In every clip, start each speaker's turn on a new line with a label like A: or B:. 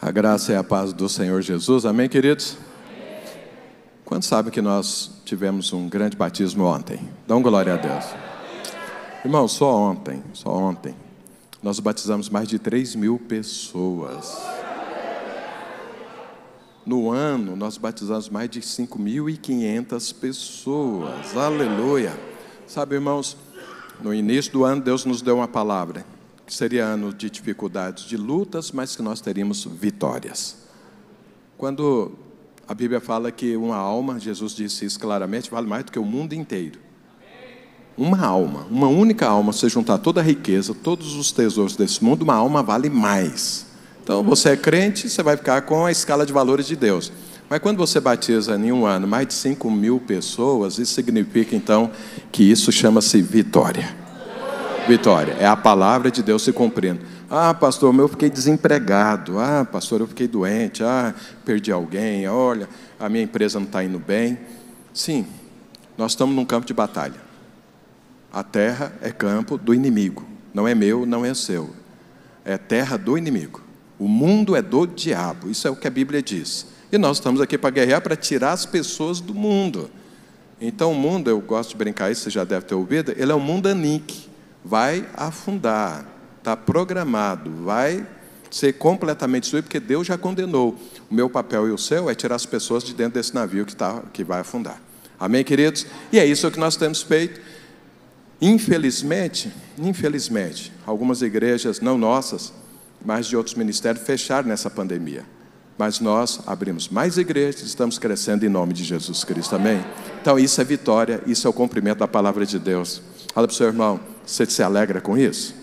A: A graça e a paz do Senhor Jesus, amém, queridos? Amém. Quantos sabem que nós tivemos um grande batismo ontem? Dão glória a Deus. Irmão, só ontem, só ontem, nós batizamos mais de 3 mil pessoas. No ano, nós batizamos mais de 5.500 pessoas. Aleluia. Sabe, irmãos, no início do ano, Deus nos deu uma palavra que seria ano de dificuldades, de lutas, mas que nós teríamos vitórias. Quando a Bíblia fala que uma alma, Jesus disse isso claramente, vale mais do que o mundo inteiro. Uma alma, uma única alma, você juntar toda a riqueza, todos os tesouros desse mundo, uma alma vale mais. Então, você é crente, você vai ficar com a escala de valores de Deus. Mas quando você batiza em um ano mais de 5 mil pessoas, isso significa então que isso chama-se vitória vitória. É a palavra de Deus se cumprindo. Ah, pastor, eu fiquei desempregado. Ah, pastor, eu fiquei doente. Ah, perdi alguém. Olha, a minha empresa não está indo bem. Sim, nós estamos num campo de batalha. A terra é campo do inimigo. Não é meu, não é seu. É terra do inimigo. O mundo é do diabo. Isso é o que a Bíblia diz. E nós estamos aqui para guerrear, para tirar as pessoas do mundo. Então, o mundo, eu gosto de brincar isso, você já deve ter ouvido, ele é um mundo anique vai afundar, está programado, vai ser completamente destruído, porque Deus já condenou. O meu papel e o seu é tirar as pessoas de dentro desse navio que, tá, que vai afundar. Amém, queridos? E é isso que nós temos feito. Infelizmente, infelizmente, algumas igrejas, não nossas, mas de outros ministérios, fecharam nessa pandemia. Mas nós abrimos mais igrejas, estamos crescendo em nome de Jesus Cristo. Amém? Então, isso é vitória, isso é o cumprimento da palavra de Deus. Fala para o seu irmão, você se alegra com isso?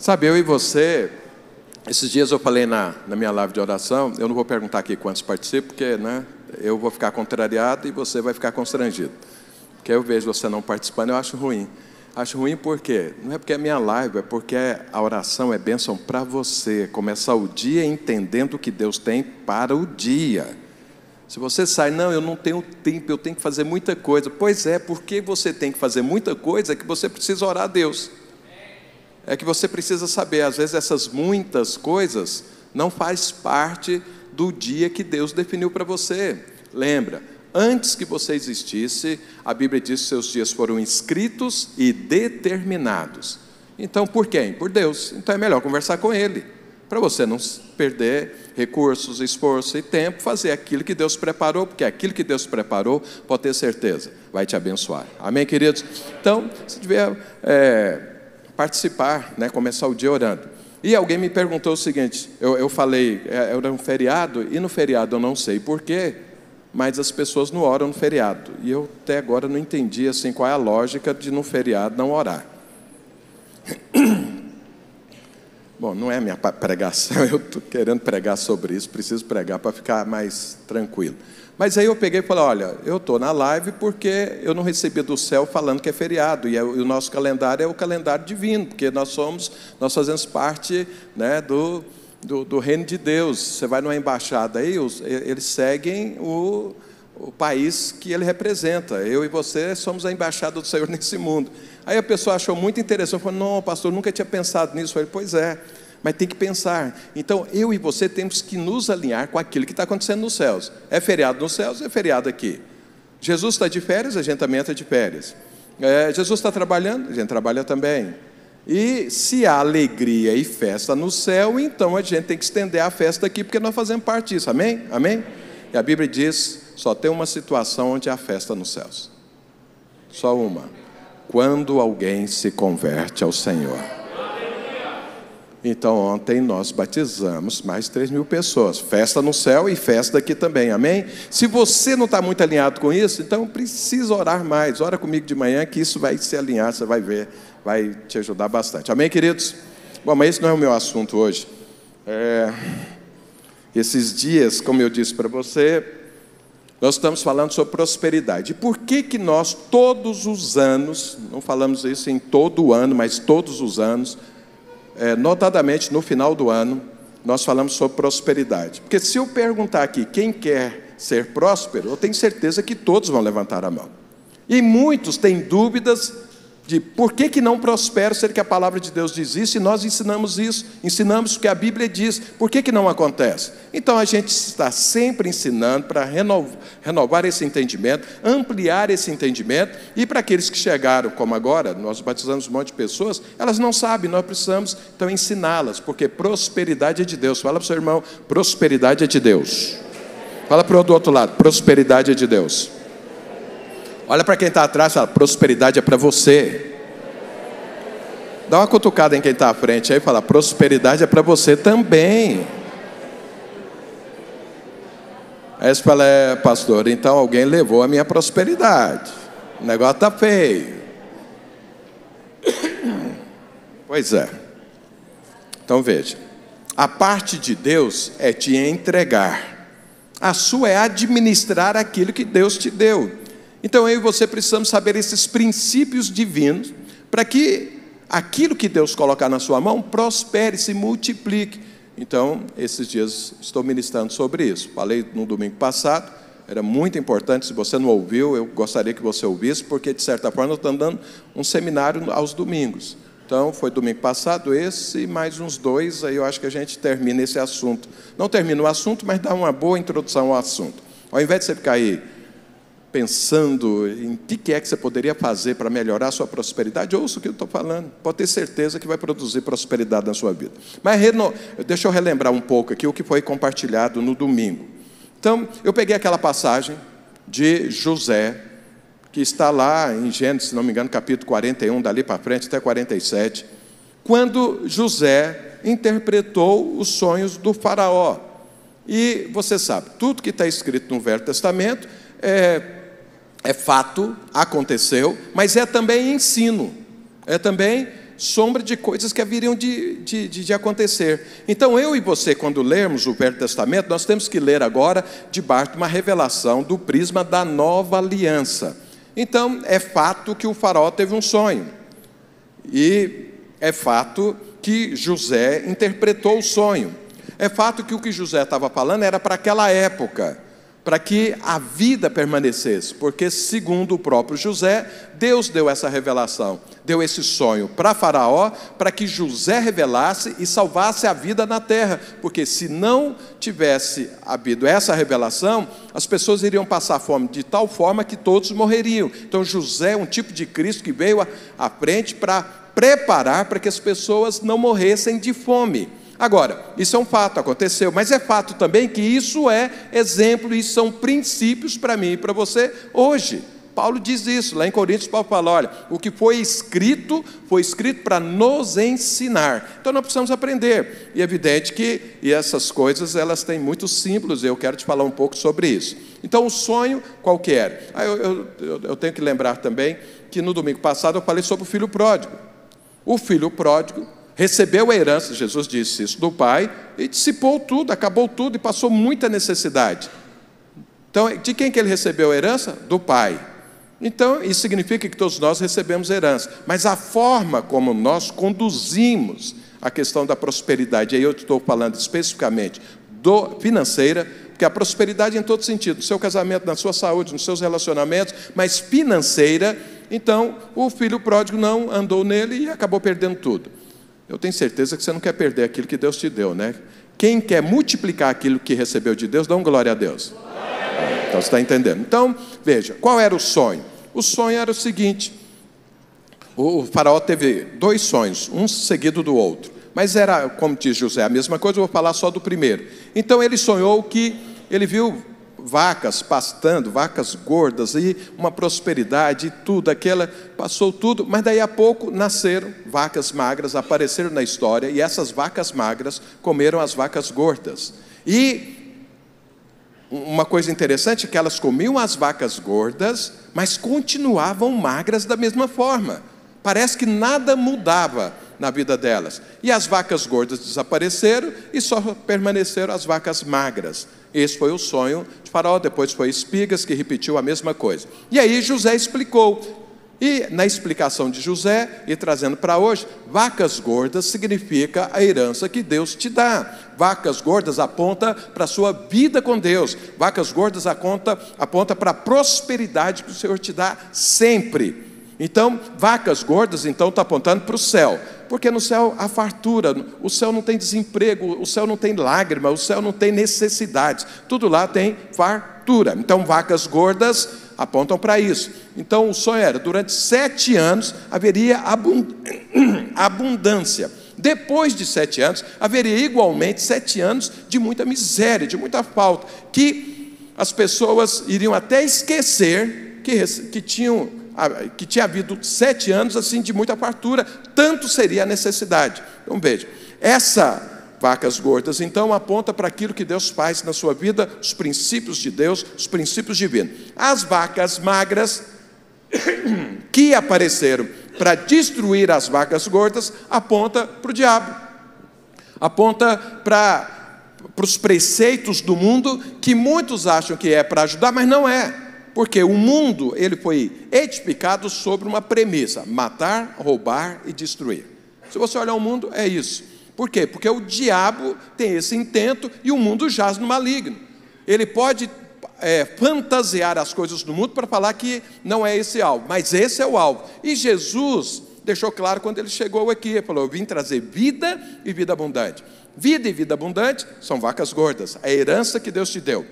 A: Sabe, eu e você, esses dias eu falei na, na minha live de oração, eu não vou perguntar aqui quantos participam, porque né, eu vou ficar contrariado e você vai ficar constrangido. Porque eu vejo você não participando, eu acho ruim. Acho ruim porque não é porque é minha live, é porque a oração é bênção para você. Começar o dia entendendo o que Deus tem para o dia. Se você sai, não, eu não tenho tempo, eu tenho que fazer muita coisa. Pois é, porque você tem que fazer muita coisa é que você precisa orar a Deus. É que você precisa saber, às vezes essas muitas coisas não faz parte do dia que Deus definiu para você. Lembra, antes que você existisse, a Bíblia diz que seus dias foram escritos e determinados. Então, por quem? Por Deus. Então é melhor conversar com Ele para você não perder recursos, esforço e tempo, fazer aquilo que Deus preparou, porque aquilo que Deus preparou, pode ter certeza, vai te abençoar. Amém, queridos? Então, se tiver é, participar, né, começar o dia orando. E alguém me perguntou o seguinte: eu, eu falei, é, era um feriado, e no feriado eu não sei porquê, mas as pessoas não oram no feriado. E eu até agora não entendi assim, qual é a lógica de no feriado não orar. Bom, não é minha pregação, eu estou querendo pregar sobre isso, preciso pregar para ficar mais tranquilo. Mas aí eu peguei e falei: olha, eu estou na live porque eu não recebi do céu falando que é feriado, e, é, o nosso calendário é o calendário divino, porque nós somos, nós fazemos parte né, do, do, do reino de Deus. Você vai numa embaixada aí, os, eles seguem o, o país que ele representa. Eu e você somos a embaixada do Senhor nesse mundo. Aí a pessoa achou muito interessante, falou: Não, pastor, nunca tinha pensado nisso. Eu falei: Pois é, mas tem que pensar. Então eu e você temos que nos alinhar com aquilo que está acontecendo nos céus. É feriado nos céus, é feriado aqui. Jesus está de férias, a gente também está de férias. É, Jesus está trabalhando, a gente trabalha também. E se há alegria e festa no céu, então a gente tem que estender a festa aqui, porque nós fazemos parte disso. Amém? Amém? E a Bíblia diz só tem uma situação onde há festa nos céus. Só uma. Quando alguém se converte ao Senhor. Então, ontem nós batizamos mais de 3 mil pessoas. Festa no céu e festa aqui também, amém? Se você não está muito alinhado com isso, então precisa orar mais. Ora comigo de manhã que isso vai se alinhar, você vai ver, vai te ajudar bastante. Amém, queridos? Bom, mas esse não é o meu assunto hoje. É... Esses dias, como eu disse para você, nós estamos falando sobre prosperidade. E por que que nós todos os anos, não falamos isso em todo ano, mas todos os anos, é, notadamente no final do ano, nós falamos sobre prosperidade. Porque se eu perguntar aqui quem quer ser próspero, eu tenho certeza que todos vão levantar a mão. E muitos têm dúvidas de por que, que não prospera, ser que a palavra de Deus diz isso e nós ensinamos isso, ensinamos o que a Bíblia diz, por que, que não acontece? Então a gente está sempre ensinando para renovar, renovar esse entendimento, ampliar esse entendimento, e para aqueles que chegaram, como agora, nós batizamos um monte de pessoas, elas não sabem, nós precisamos então ensiná-las, porque prosperidade é de Deus. Fala para o seu irmão, prosperidade é de Deus. Fala para o do outro lado, prosperidade é de Deus. Olha para quem está atrás, fala, prosperidade é para você. Dá uma cutucada em quem está à frente aí e fala, prosperidade é para você também. Aí você fala, é, pastor, então alguém levou a minha prosperidade. O negócio está feio. Pois é. Então veja. A parte de Deus é te entregar. A sua é administrar aquilo que Deus te deu. Então eu e você precisamos saber esses princípios divinos para que aquilo que Deus colocar na sua mão prospere, se multiplique. Então, esses dias estou ministrando sobre isso. Falei no domingo passado, era muito importante. Se você não ouviu, eu gostaria que você ouvisse, porque de certa forma eu estou dando um seminário aos domingos. Então, foi domingo passado esse e mais uns dois, aí eu acho que a gente termina esse assunto. Não termina o assunto, mas dá uma boa introdução ao assunto. Ao invés de você ficar aí pensando em que, que é que você poderia fazer para melhorar a sua prosperidade, ouça o que eu estou falando. Pode ter certeza que vai produzir prosperidade na sua vida. Mas deixa eu relembrar um pouco aqui o que foi compartilhado no domingo. Então, eu peguei aquela passagem de José, que está lá em Gênesis, se não me engano, capítulo 41, dali para frente até 47, quando José interpretou os sonhos do Faraó. E você sabe, tudo que está escrito no Velho Testamento é é fato, aconteceu, mas é também ensino, é também sombra de coisas que haveriam de, de, de, acontecer. Então, eu e você, quando lermos o Velho Testamento, nós temos que ler agora debaixo de uma revelação do prisma da nova aliança. Então, é fato que o faraó teve um sonho, e é fato que José interpretou o sonho. É fato que o que José estava falando era para aquela época para que a vida permanecesse, porque, segundo o próprio José, Deus deu essa revelação, deu esse sonho para Faraó, para que José revelasse e salvasse a vida na terra, porque se não tivesse havido essa revelação, as pessoas iriam passar fome de tal forma que todos morreriam. Então, José é um tipo de Cristo que veio à frente para preparar para que as pessoas não morressem de fome. Agora, isso é um fato, aconteceu, mas é fato também que isso é exemplo e são princípios para mim e para você hoje. Paulo diz isso, lá em Coríntios, Paulo fala: olha, o que foi escrito, foi escrito para nos ensinar. Então nós precisamos aprender. E é evidente que e essas coisas elas têm muitos símbolos, eu quero te falar um pouco sobre isso. Então, o sonho qualquer. Ah, eu, eu, eu tenho que lembrar também que no domingo passado eu falei sobre o filho pródigo. O filho pródigo recebeu a herança, Jesus disse isso, do pai, e dissipou tudo, acabou tudo e passou muita necessidade. Então, de quem que ele recebeu a herança? Do pai. Então, isso significa que todos nós recebemos herança, mas a forma como nós conduzimos a questão da prosperidade, aí eu estou falando especificamente do financeira, porque a prosperidade em todo sentido, no seu casamento, na sua saúde, nos seus relacionamentos, mas financeira, então o filho pródigo não andou nele e acabou perdendo tudo. Eu tenho certeza que você não quer perder aquilo que Deus te deu, né? Quem quer multiplicar aquilo que recebeu de Deus, dá um glória a Deus. Então você está entendendo. Então, veja, qual era o sonho? O sonho era o seguinte: o faraó teve dois sonhos, um seguido do outro. Mas era, como diz José, a mesma coisa, eu vou falar só do primeiro. Então ele sonhou que ele viu vacas pastando, vacas gordas e uma prosperidade e tudo, aquela passou tudo, mas daí a pouco nasceram vacas magras, apareceram na história e essas vacas magras comeram as vacas gordas. E uma coisa interessante é que elas comiam as vacas gordas, mas continuavam magras da mesma forma. Parece que nada mudava na vida delas. E as vacas gordas desapareceram e só permaneceram as vacas magras. Esse foi o sonho de Faraó. Depois foi Espigas que repetiu a mesma coisa. E aí José explicou. E na explicação de José, e trazendo para hoje, vacas gordas significa a herança que Deus te dá. Vacas gordas aponta para a sua vida com Deus. Vacas gordas aponta, aponta para a prosperidade que o Senhor te dá sempre. Então, vacas gordas, então, está apontando para o céu. Porque no céu há fartura, o céu não tem desemprego, o céu não tem lágrima, o céu não tem necessidades. Tudo lá tem fartura. Então, vacas gordas apontam para isso. Então, o sonho era: durante sete anos haveria abundância. Depois de sete anos, haveria igualmente sete anos de muita miséria, de muita falta, que as pessoas iriam até esquecer que, que tinham que tinha havido sete anos assim de muita fartura, tanto seria a necessidade. Então veja, essa vacas gordas, então aponta para aquilo que Deus faz na sua vida, os princípios de Deus, os princípios divinos. As vacas magras que apareceram para destruir as vacas gordas, aponta para o diabo, aponta para para os preceitos do mundo que muitos acham que é para ajudar, mas não é. Porque o mundo, ele foi edificado sobre uma premissa: matar, roubar e destruir. Se você olhar o mundo, é isso. Por quê? Porque o diabo tem esse intento e o mundo jaz no maligno. Ele pode é, fantasiar as coisas do mundo para falar que não é esse alvo, mas esse é o alvo. E Jesus deixou claro quando ele chegou aqui: ele falou, Eu vim trazer vida e vida abundante. Vida e vida abundante são vacas gordas, a herança que Deus te deu.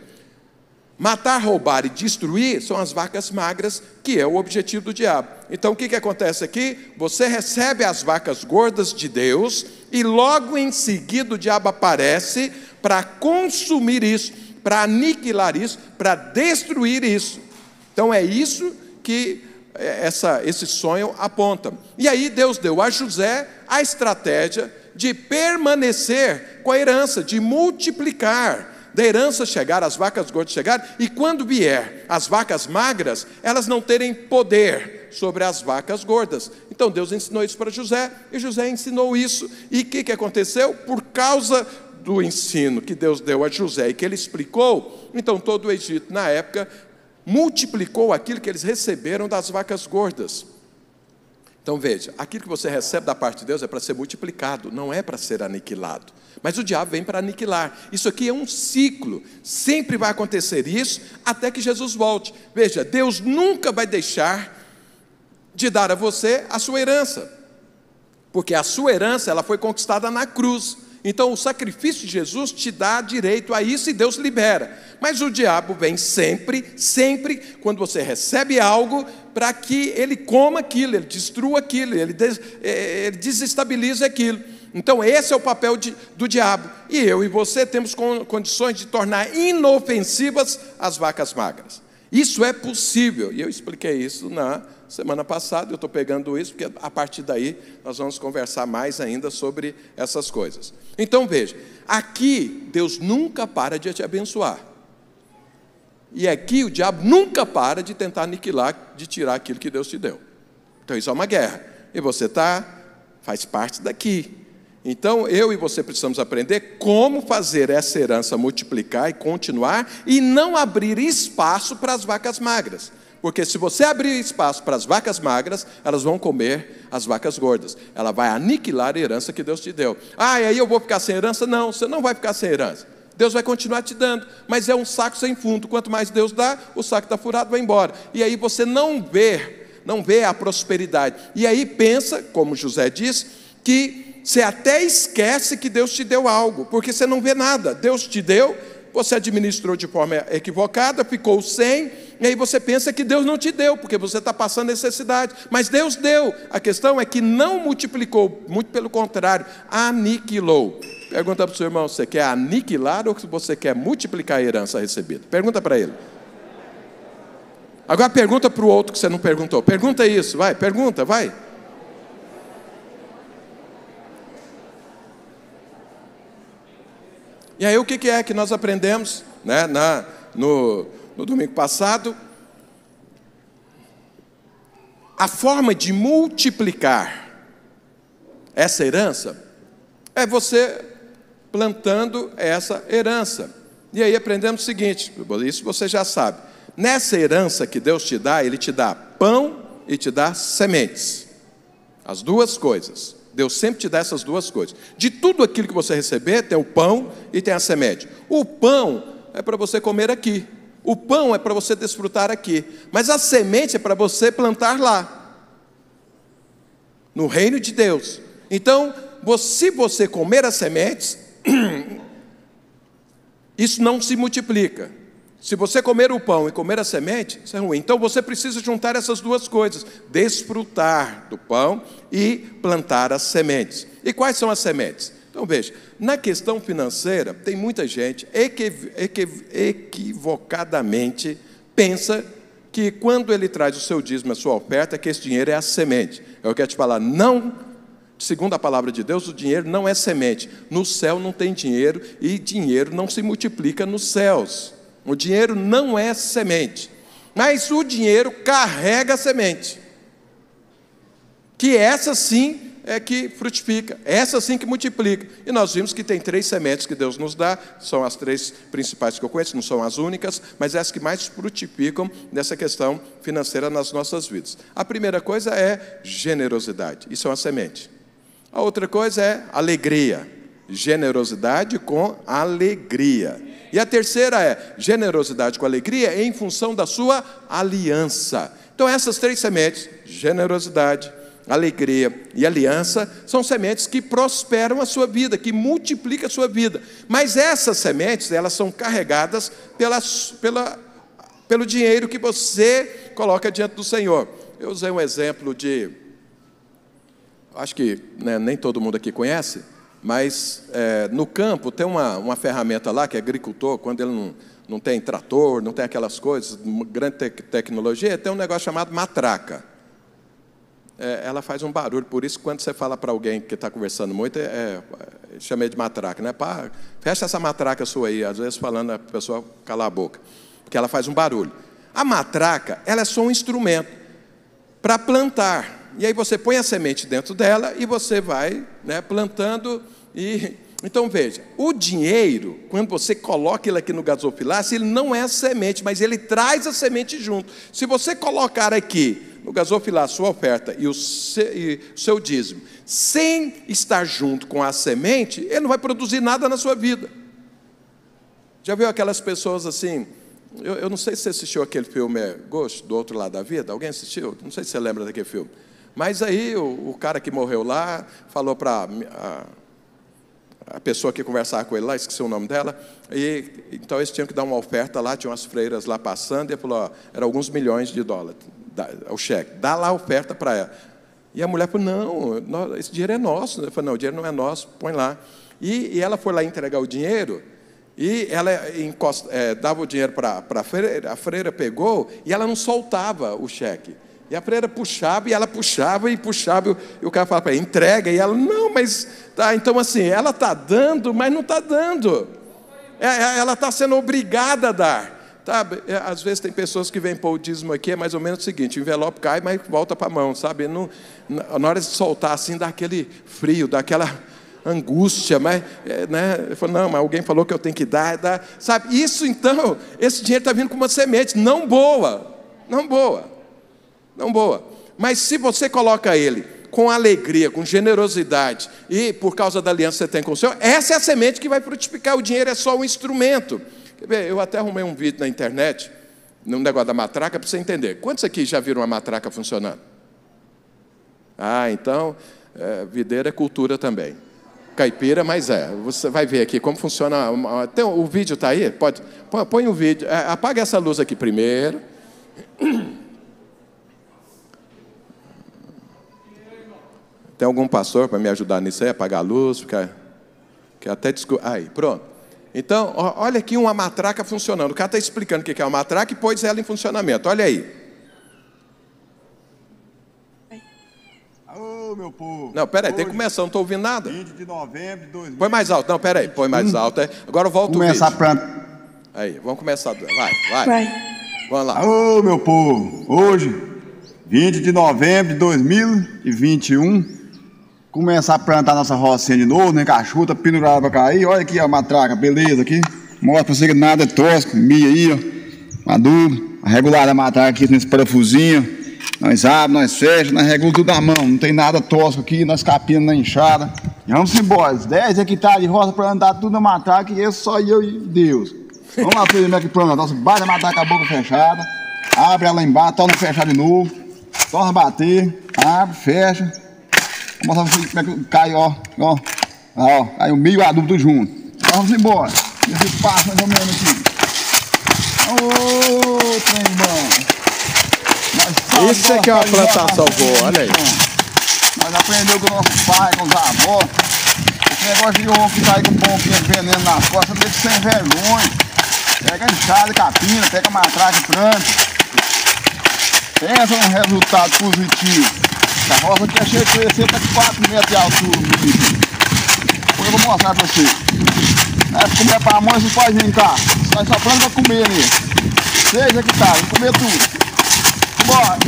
A: Matar, roubar e destruir são as vacas magras, que é o objetivo do diabo. Então o que, que acontece aqui? Você recebe as vacas gordas de Deus, e logo em seguida o diabo aparece para consumir isso, para aniquilar isso, para destruir isso. Então é isso que é, essa, esse sonho aponta. E aí Deus deu a José a estratégia de permanecer com a herança, de multiplicar da herança chegar, as vacas gordas chegar, e quando vier as vacas magras, elas não terem poder sobre as vacas gordas. Então Deus ensinou isso para José, e José ensinou isso. E o que, que aconteceu? Por causa do ensino que Deus deu a José e que ele explicou, então todo o Egito, na época, multiplicou aquilo que eles receberam das vacas gordas. Então veja, aquilo que você recebe da parte de Deus é para ser multiplicado, não é para ser aniquilado. Mas o diabo vem para aniquilar. Isso aqui é um ciclo. Sempre vai acontecer isso até que Jesus volte. Veja, Deus nunca vai deixar de dar a você a sua herança. Porque a sua herança ela foi conquistada na cruz. Então o sacrifício de Jesus te dá direito a isso e Deus libera. Mas o diabo vem sempre, sempre, quando você recebe algo, para que ele coma aquilo, ele destrua aquilo, ele, des, eh, ele desestabilize aquilo. Então, esse é o papel de, do diabo. E eu e você temos condições de tornar inofensivas as vacas magras. Isso é possível. E eu expliquei isso na semana passada. Eu estou pegando isso, porque a partir daí nós vamos conversar mais ainda sobre essas coisas. Então, veja: aqui Deus nunca para de te abençoar. E aqui o diabo nunca para de tentar aniquilar, de tirar aquilo que Deus te deu. Então, isso é uma guerra. E você está, faz parte daqui. Então, eu e você precisamos aprender como fazer essa herança multiplicar e continuar e não abrir espaço para as vacas magras. Porque se você abrir espaço para as vacas magras, elas vão comer as vacas gordas. Ela vai aniquilar a herança que Deus te deu. Ah, e aí eu vou ficar sem herança? Não, você não vai ficar sem herança. Deus vai continuar te dando, mas é um saco sem fundo. Quanto mais Deus dá, o saco está furado, vai embora. E aí você não vê, não vê a prosperidade. E aí pensa, como José diz, que você até esquece que Deus te deu algo, porque você não vê nada. Deus te deu, você administrou de forma equivocada, ficou sem, e aí você pensa que Deus não te deu, porque você está passando necessidade. Mas Deus deu. A questão é que não multiplicou, muito pelo contrário, aniquilou. Pergunta para o seu irmão: você quer aniquilar ou você quer multiplicar a herança recebida? Pergunta para ele. Agora pergunta para o outro que você não perguntou. Pergunta isso, vai, pergunta, vai. E aí o que é que nós aprendemos né, na, no, no domingo passado? A forma de multiplicar essa herança é você plantando essa herança. E aí aprendemos o seguinte: isso você já sabe. Nessa herança que Deus te dá, Ele te dá pão e te dá sementes. As duas coisas. Deus sempre te dá essas duas coisas. De tudo aquilo que você receber, tem o pão e tem a semente. O pão é para você comer aqui. O pão é para você desfrutar aqui. Mas a semente é para você plantar lá. no reino de Deus. Então, se você comer as sementes, isso não se multiplica. Se você comer o pão e comer a semente, isso é ruim. Então você precisa juntar essas duas coisas: desfrutar do pão e plantar as sementes. E quais são as sementes? Então veja, na questão financeira, tem muita gente equivocadamente pensa que quando ele traz o seu dízimo, a sua oferta, que esse dinheiro é a semente. Eu quero te falar, não, segundo a palavra de Deus, o dinheiro não é semente. No céu não tem dinheiro e dinheiro não se multiplica nos céus. O dinheiro não é semente, mas o dinheiro carrega a semente. Que essa sim é que frutifica, essa sim que multiplica. E nós vimos que tem três sementes que Deus nos dá, são as três principais que eu conheço, não são as únicas, mas é as que mais frutificam nessa questão financeira nas nossas vidas. A primeira coisa é generosidade, isso é uma semente. A outra coisa é alegria, generosidade com alegria. E a terceira é generosidade com alegria em função da sua aliança. Então, essas três sementes, generosidade, alegria e aliança, são sementes que prosperam a sua vida, que multiplicam a sua vida. Mas essas sementes, elas são carregadas pela, pela, pelo dinheiro que você coloca diante do Senhor. Eu usei um exemplo de. Acho que né, nem todo mundo aqui conhece, mas é, no campo tem uma, uma ferramenta lá que é agricultor, quando ele não, não tem trator, não tem aquelas coisas, grande te tecnologia, tem um negócio chamado matraca. É, ela faz um barulho, por isso quando você fala para alguém que está conversando muito, é, é, chamei de matraca, né? Pá, fecha essa matraca sua aí, às vezes falando a pessoa cala a boca, porque ela faz um barulho. A matraca, ela é só um instrumento para plantar. E aí você põe a semente dentro dela e você vai né, plantando e então veja, o dinheiro, quando você coloca ele aqui no gasofilácio, ele não é a semente, mas ele traz a semente junto. Se você colocar aqui no gasofilácio sua oferta e o, seu, e o seu dízimo, sem estar junto com a semente, ele não vai produzir nada na sua vida. Já viu aquelas pessoas assim? Eu, eu não sei se você assistiu aquele filme é, Gosto, do outro lado da vida. Alguém assistiu? Não sei se você lembra daquele filme. Mas aí o, o cara que morreu lá falou para a pessoa que conversava com ele lá, esqueci o nome dela, e então eles tinham que dar uma oferta lá, tinha umas freiras lá passando, e ele falou, ó, era alguns milhões de dólares, o cheque, dá lá a oferta para ela. E a mulher falou, não, esse dinheiro é nosso. Ele falou, não, o dinheiro não é nosso, põe lá. E, e ela foi lá entregar o dinheiro, e ela encosta, é, dava o dinheiro para a freira, a freira pegou, e ela não soltava o cheque. E a freira puxava, e ela puxava e puxava, e o cara falava para ela, entrega, e ela, não, mas tá, então assim, ela está dando, mas não está dando. É, é, ela está sendo obrigada a dar. É, às vezes tem pessoas que vêm pôr o dízimo aqui, é mais ou menos o seguinte: o envelope cai, mas volta para a mão, sabe? Não, na hora de soltar assim, dá aquele frio, dá aquela angústia, mas, né? Ele não, mas alguém falou que eu tenho que dar, dar. Sabe? Isso então, esse dinheiro está vindo com uma semente, não boa, não boa não boa. Mas se você coloca ele com alegria, com generosidade, e por causa da aliança que você tem com o Senhor, essa é a semente que vai frutificar. O dinheiro é só um instrumento. Eu até arrumei um vídeo na internet, num negócio da matraca, para você entender. Quantos aqui já viram uma matraca funcionando? Ah, então, é, videira é cultura também. Caipira, mas é. Você vai ver aqui como funciona. Tem, o vídeo está aí? Pode, põe, o vídeo. É, apaga essa luz aqui primeiro. Tem algum pastor para me ajudar nisso aí, apagar a luz, ficar. Que até desco... Aí, pronto. Então, olha aqui uma matraca funcionando. O cara está explicando o que é uma matraca e pôs ela em funcionamento. Olha aí.
B: Alô, meu povo.
A: Não, peraí, tem que começar, não estou ouvindo nada.
B: 20 de novembro de 2000.
A: Põe mais alto. Não, peraí, põe mais hum. alto. Agora volta
B: começar
A: o vídeo.
B: Pra...
A: Aí, vamos começar. Vai, vai. Vai. Vamos lá.
B: Alô, meu povo. Hoje, 20 de novembro de 2021 começar a plantar nossa rocinha de novo, né? Cachuta, pendurada pra cair. Olha aqui a matraca, beleza aqui. Mostra pra você que nada é tosco, milho aí, ó. Maduro. Regular a matraca aqui nesse parafusinho. Nós abrimos, nós fechamos, nós regulamos tudo na mão. Não tem nada tosco aqui, nós capinamos na enxada. E vamos embora. 10 hectares de roça pra andar tudo na matraca e esse só eu e Deus. Vamos lá, filho, como é que planta? Nossa, bate a matraca a boca fechada. Abre ela embaixo, torna fechar de novo. Torna a bater, abre, fecha. Vou mostrar pra vocês como é que cai, ó. Ó, ó cai o milho e o adubo tudo junto. Então, vamos embora. Esse passo mais ou menos aqui. Ô, trem bom.
A: Isso aqui é uma plantação boa, olha aí.
B: Nós aprendemos com o nosso pai, com os avós. Esse negócio de homem que aí com pouquinho de veneno nas costas, deixa sem vergonha. Pega enxada, capina, pega matraca e planta. Pensa num resultado positivo. Essa roça aqui é cheia de crescer, tá com 4 metros de altura. Depois eu vou mostrar pra você. É, comer pra mãe, você pode vir cá. Nós só planta pra comer ali. 6 hectares, vamos comer tudo. Bora!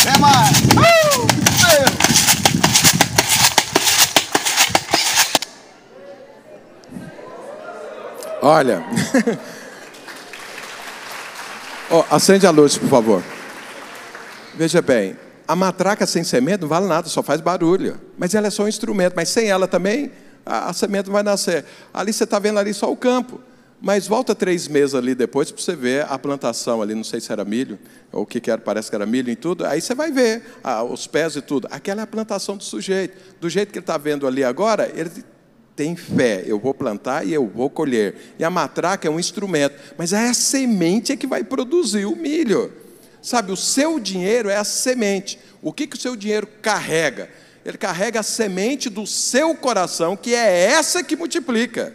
B: Até mais!
A: Olha. Ó, acende a luz, por favor. Veja bem, a matraca sem semente não vale nada, só faz barulho. Mas ela é só um instrumento, mas sem ela também a, a semente não vai nascer. Ali você está vendo ali só o campo. Mas volta três meses ali depois para você ver a plantação ali, não sei se era milho, ou o que, que era, parece que era milho e tudo. Aí você vai ver ah, os pés e tudo. Aquela é a plantação do sujeito. Do jeito que ele está vendo ali agora, ele tem fé, eu vou plantar e eu vou colher. E a matraca é um instrumento, mas é a semente que vai produzir o milho. Sabe, o seu dinheiro é a semente. O que, que o seu dinheiro carrega? Ele carrega a semente do seu coração, que é essa que multiplica.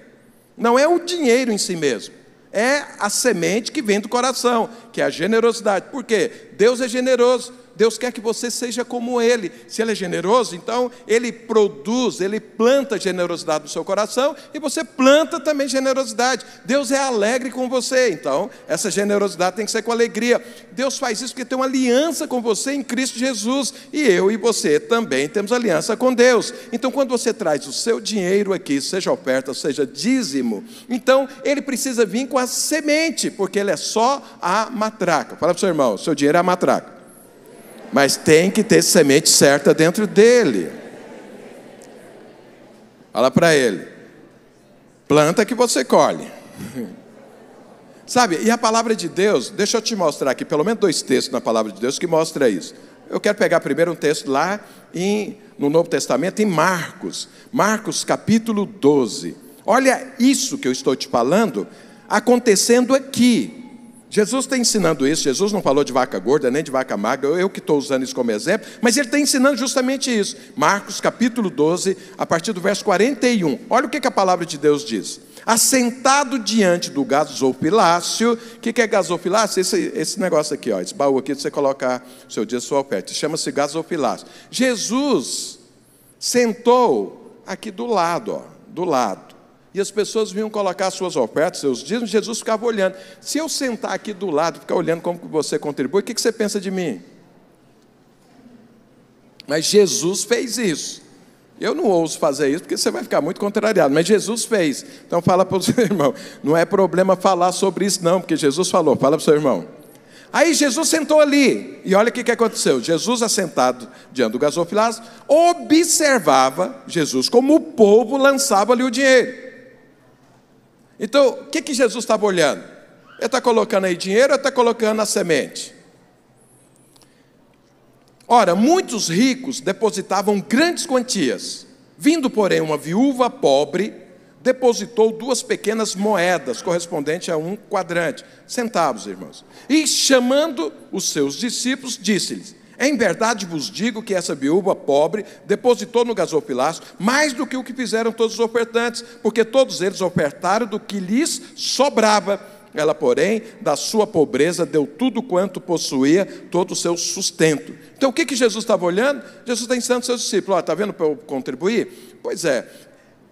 A: Não é o dinheiro em si mesmo. É a semente que vem do coração, que é a generosidade. Por quê? Deus é generoso. Deus quer que você seja como Ele. Se Ele é generoso, então Ele produz, Ele planta generosidade no seu coração e você planta também generosidade. Deus é alegre com você, então essa generosidade tem que ser com alegria. Deus faz isso porque tem uma aliança com você em Cristo Jesus e eu e você também temos aliança com Deus. Então, quando você traz o seu dinheiro aqui, seja oferta, seja dízimo, então ele precisa vir com a semente, porque ele é só a matraca. Fala para o seu irmão: seu dinheiro é a matraca. Mas tem que ter semente certa dentro dele. Fala para ele. Planta que você colhe. Sabe, e a palavra de Deus, deixa eu te mostrar aqui, pelo menos dois textos na palavra de Deus que mostra isso. Eu quero pegar primeiro um texto lá em, no Novo Testamento, em Marcos, Marcos capítulo 12. Olha isso que eu estou te falando acontecendo aqui. Jesus está ensinando isso. Jesus não falou de vaca gorda nem de vaca magra, eu que estou usando isso como exemplo, mas ele está ensinando justamente isso. Marcos capítulo 12, a partir do verso 41. Olha o que, que a palavra de Deus diz. Assentado diante do gasofilácio, o que, que é gasofilácio? Esse, esse negócio aqui, ó, esse baú aqui, você colocar o seu dia, sua oferta, chama-se gasofilácio. Jesus sentou aqui do lado, ó, do lado. E as pessoas vinham colocar suas ofertas, seus dízimos, Jesus ficava olhando. Se eu sentar aqui do lado ficar olhando como você contribui, o que você pensa de mim? Mas Jesus fez isso. Eu não ouso fazer isso porque você vai ficar muito contrariado, mas Jesus fez. Então fala para o seu irmão, não é problema falar sobre isso não, porque Jesus falou, fala para o seu irmão. Aí Jesus sentou ali, e olha o que, que aconteceu. Jesus, assentado diante do gasofilácio, observava Jesus como o povo lançava ali o dinheiro. Então, o que, que Jesus estava olhando? Ele está colocando aí dinheiro ou está colocando a semente? Ora, muitos ricos depositavam grandes quantias. Vindo, porém, uma viúva pobre, depositou duas pequenas moedas, correspondentes a um quadrante, centavos, irmãos. E chamando os seus discípulos, disse-lhes: em verdade vos digo que essa viúva pobre depositou no gasofilácio mais do que o que fizeram todos os ofertantes, porque todos eles ofertaram do que lhes sobrava. Ela, porém, da sua pobreza deu tudo quanto possuía, todo o seu sustento. Então, o que, que Jesus estava olhando? Jesus está ensinando seus discípulos: está vendo para eu contribuir? Pois é,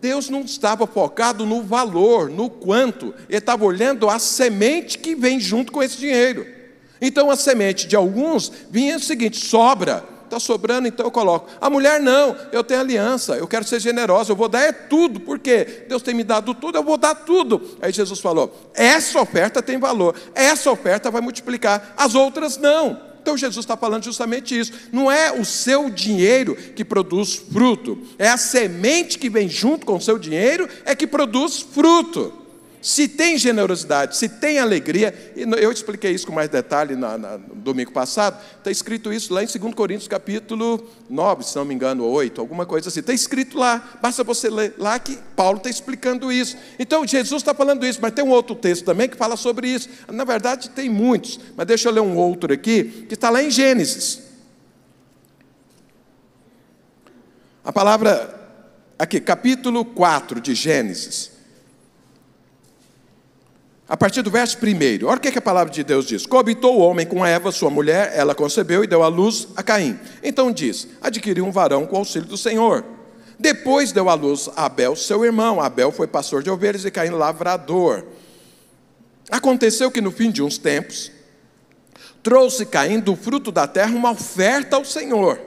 A: Deus não estava focado no valor, no quanto, ele estava olhando a semente que vem junto com esse dinheiro. Então a semente de alguns vinha o seguinte: sobra, está sobrando, então eu coloco. A mulher não, eu tenho aliança, eu quero ser generosa, eu vou dar é tudo, porque Deus tem me dado tudo, eu vou dar tudo. Aí Jesus falou: essa oferta tem valor, essa oferta vai multiplicar, as outras não. Então Jesus está falando justamente isso. Não é o seu dinheiro que produz fruto, é a semente que vem junto com o seu dinheiro é que produz fruto. Se tem generosidade, se tem alegria, e eu expliquei isso com mais detalhe na, na, no domingo passado, está escrito isso lá em 2 Coríntios capítulo 9, se não me engano, 8, alguma coisa assim. Está escrito lá, basta você ler lá que Paulo está explicando isso. Então Jesus está falando isso, mas tem um outro texto também que fala sobre isso. Na verdade, tem muitos, mas deixa eu ler um outro aqui, que está lá em Gênesis. A palavra, aqui, capítulo 4 de Gênesis. A partir do verso 1, olha o que a palavra de Deus diz: Coabitou o homem com Eva, sua mulher, ela concebeu e deu à luz a Caim. Então diz: Adquiriu um varão com auxílio do Senhor. Depois deu à luz a Abel, seu irmão. Abel foi pastor de ovelhas e Caim lavrador. Aconteceu que no fim de uns tempos, trouxe Caim do fruto da terra uma oferta ao Senhor.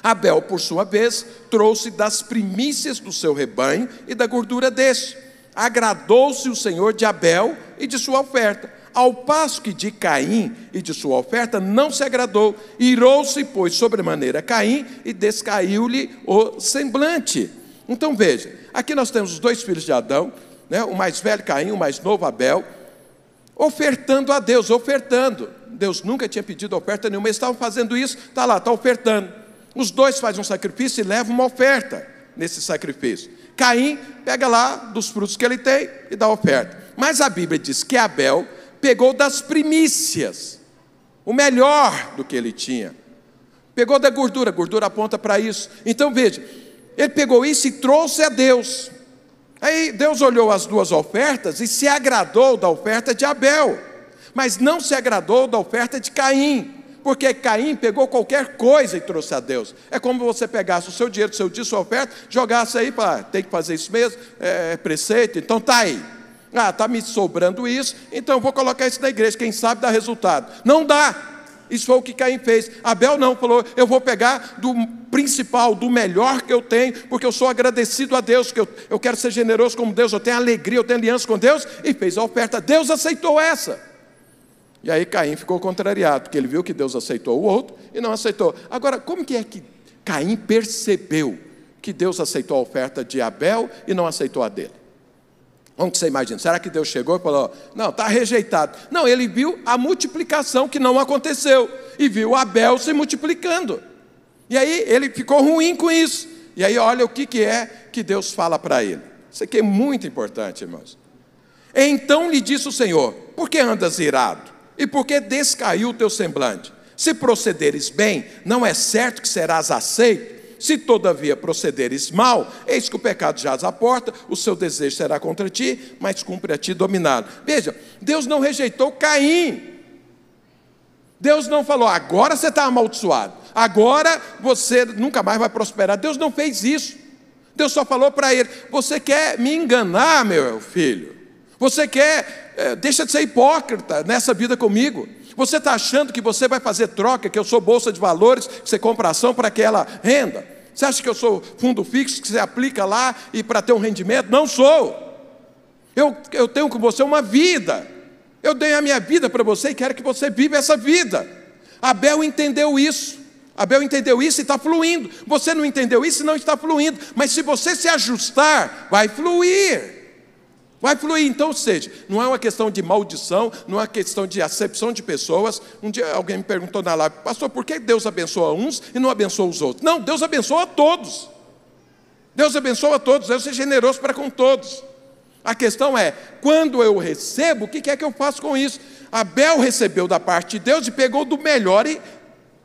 A: Abel, por sua vez, trouxe das primícias do seu rebanho e da gordura deste agradou-se o Senhor de Abel e de sua oferta, ao passo que de Caim e de sua oferta não se agradou. Irou-se, pois, sobremaneira Caim e descaiu-lhe o semblante. Então veja, aqui nós temos os dois filhos de Adão, né, o mais velho Caim, o mais novo Abel, ofertando a Deus, ofertando. Deus nunca tinha pedido oferta nenhuma, eles estavam fazendo isso, está lá, está ofertando. Os dois fazem um sacrifício e levam uma oferta nesse sacrifício. Caim pega lá dos frutos que ele tem e dá oferta. Mas a Bíblia diz que Abel pegou das primícias, o melhor do que ele tinha. Pegou da gordura, gordura aponta para isso. Então veja, ele pegou isso e trouxe a Deus. Aí Deus olhou as duas ofertas e se agradou da oferta de Abel, mas não se agradou da oferta de Caim porque Caim pegou qualquer coisa e trouxe a Deus. É como você pegasse o seu dinheiro, o seu dia, sua oferta, jogasse aí para tem que fazer isso mesmo, é, é preceito, então tá aí. Ah, está me sobrando isso, então eu vou colocar isso na igreja, quem sabe dá resultado. Não dá. Isso foi o que Caim fez. Abel não, falou: eu vou pegar do principal, do melhor que eu tenho, porque eu sou agradecido a Deus, que eu, eu quero ser generoso como Deus, eu tenho alegria, eu tenho aliança com Deus, e fez a oferta. Deus aceitou essa. E aí Caim ficou contrariado, porque ele viu que Deus aceitou o outro e não aceitou. Agora, como que é que Caim percebeu que Deus aceitou a oferta de Abel e não aceitou a dele? Como que você imagina? Será que Deus chegou e falou: não, está rejeitado? Não, ele viu a multiplicação que não aconteceu e viu Abel se multiplicando. E aí ele ficou ruim com isso. E aí olha o que, que é que Deus fala para ele. Isso aqui é muito importante, irmãos. Então lhe disse o Senhor: por que andas irado? E por que descaiu o teu semblante? Se procederes bem, não é certo que serás aceito. Se todavia procederes mal, eis que o pecado jaz à porta, o seu desejo será contra ti, mas cumpre a ti dominado. Veja, Deus não rejeitou Caim. Deus não falou, agora você está amaldiçoado, agora você nunca mais vai prosperar. Deus não fez isso. Deus só falou para ele: Você quer me enganar, meu filho? Você quer é, deixa de ser hipócrita nessa vida comigo. Você está achando que você vai fazer troca, que eu sou bolsa de valores, que você compra ação para aquela renda? Você acha que eu sou fundo fixo, que você aplica lá e para ter um rendimento? Não sou. Eu, eu tenho com você uma vida. Eu dei a minha vida para você e quero que você viva essa vida. Abel entendeu isso. Abel entendeu isso e está fluindo. Você não entendeu isso e não está fluindo. Mas se você se ajustar, vai fluir. Vai fluir, então, ou seja, não é uma questão de maldição, não é uma questão de acepção de pessoas. Um dia alguém me perguntou na live, pastor, por que Deus abençoa uns e não abençoa os outros? Não, Deus abençoa a todos. Deus abençoa a todos, Deus é generoso para com todos. A questão é, quando eu recebo, o que é que eu faço com isso? Abel recebeu da parte de Deus e pegou do melhor e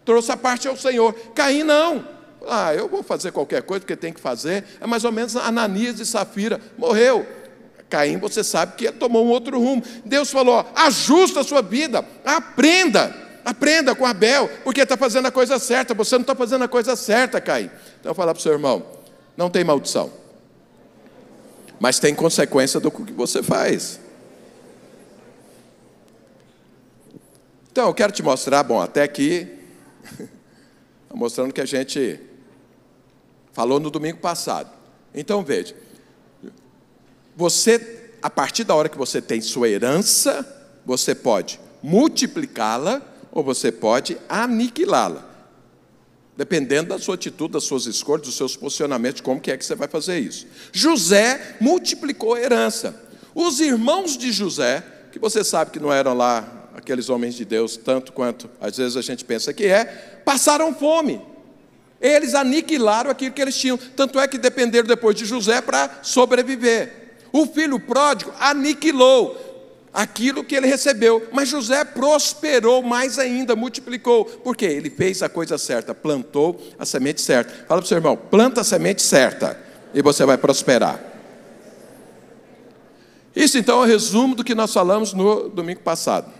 A: trouxe a parte ao Senhor. Caim não. Ah, eu vou fazer qualquer coisa que tem que fazer. É mais ou menos Ananias e Safira. Morreu. Caim, você sabe que tomou um outro rumo. Deus falou: ajusta a sua vida, aprenda, aprenda com Abel, porque está fazendo a coisa certa. Você não está fazendo a coisa certa, Caim. Então, falar para o seu irmão: não tem maldição, mas tem consequência do que você faz. Então, eu quero te mostrar, bom, até aqui, mostrando que a gente falou no domingo passado. Então, veja. Você, a partir da hora que você tem sua herança, você pode multiplicá-la ou você pode aniquilá-la. Dependendo da sua atitude, das suas escolhas, dos seus posicionamentos, como que é que você vai fazer isso. José multiplicou a herança. Os irmãos de José, que você sabe que não eram lá aqueles homens de Deus, tanto quanto às vezes a gente pensa que é, passaram fome. Eles aniquilaram aquilo que eles tinham, tanto é que dependeram depois de José para sobreviver. O filho pródigo aniquilou aquilo que ele recebeu, mas José prosperou mais ainda, multiplicou, porque ele fez a coisa certa, plantou a semente certa. Fala para o seu irmão: planta a semente certa e você vai prosperar. Isso então é o resumo do que nós falamos no domingo passado.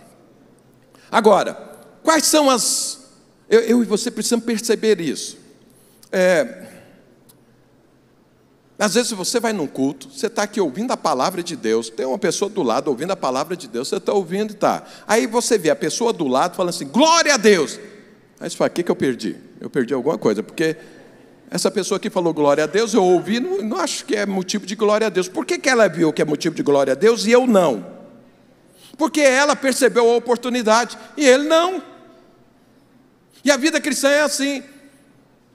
A: Agora, quais são as. Eu, eu e você precisamos perceber isso. É, às vezes você vai num culto, você está aqui ouvindo a palavra de Deus, tem uma pessoa do lado ouvindo a palavra de Deus, você está ouvindo e está. Aí você vê a pessoa do lado falando assim, glória a Deus. Aí você fala, o que, que eu perdi? Eu perdi alguma coisa, porque essa pessoa que falou glória a Deus, eu ouvi, não, não acho que é motivo de glória a Deus. Por que, que ela viu que é motivo de glória a Deus e eu não? Porque ela percebeu a oportunidade e ele não. E a vida cristã é assim.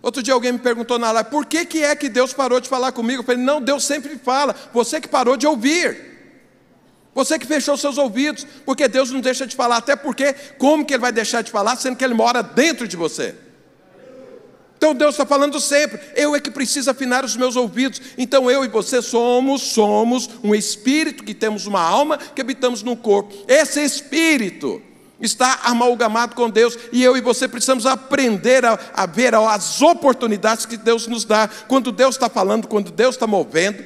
A: Outro dia alguém me perguntou na live, por que, que é que Deus parou de falar comigo? Eu falei, não, Deus sempre fala, você que parou de ouvir. Você que fechou seus ouvidos, porque Deus não deixa de falar, até porque, como que Ele vai deixar de falar, sendo que Ele mora dentro de você? Então Deus está falando sempre, eu é que preciso afinar os meus ouvidos. Então eu e você somos, somos um espírito que temos uma alma que habitamos no corpo. Esse espírito está amalgamado com Deus, e eu e você precisamos aprender a, a ver as oportunidades que Deus nos dá, quando Deus está falando, quando Deus está movendo.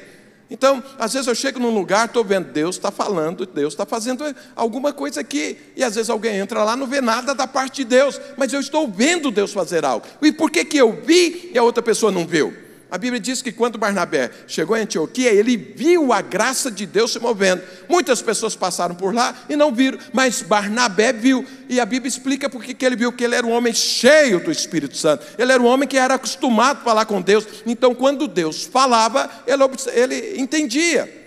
A: Então, às vezes eu chego num lugar, estou vendo, Deus está falando, Deus está fazendo alguma coisa aqui, e às vezes alguém entra lá, não vê nada da parte de Deus, mas eu estou vendo Deus fazer algo. E por que, que eu vi e a outra pessoa não viu? A Bíblia diz que quando Barnabé chegou em Antioquia, ele viu a graça de Deus se movendo. Muitas pessoas passaram por lá e não viram, mas Barnabé viu. E a Bíblia explica por que ele viu, que ele era um homem cheio do Espírito Santo. Ele era um homem que era acostumado a falar com Deus. Então, quando Deus falava, ele, ele entendia.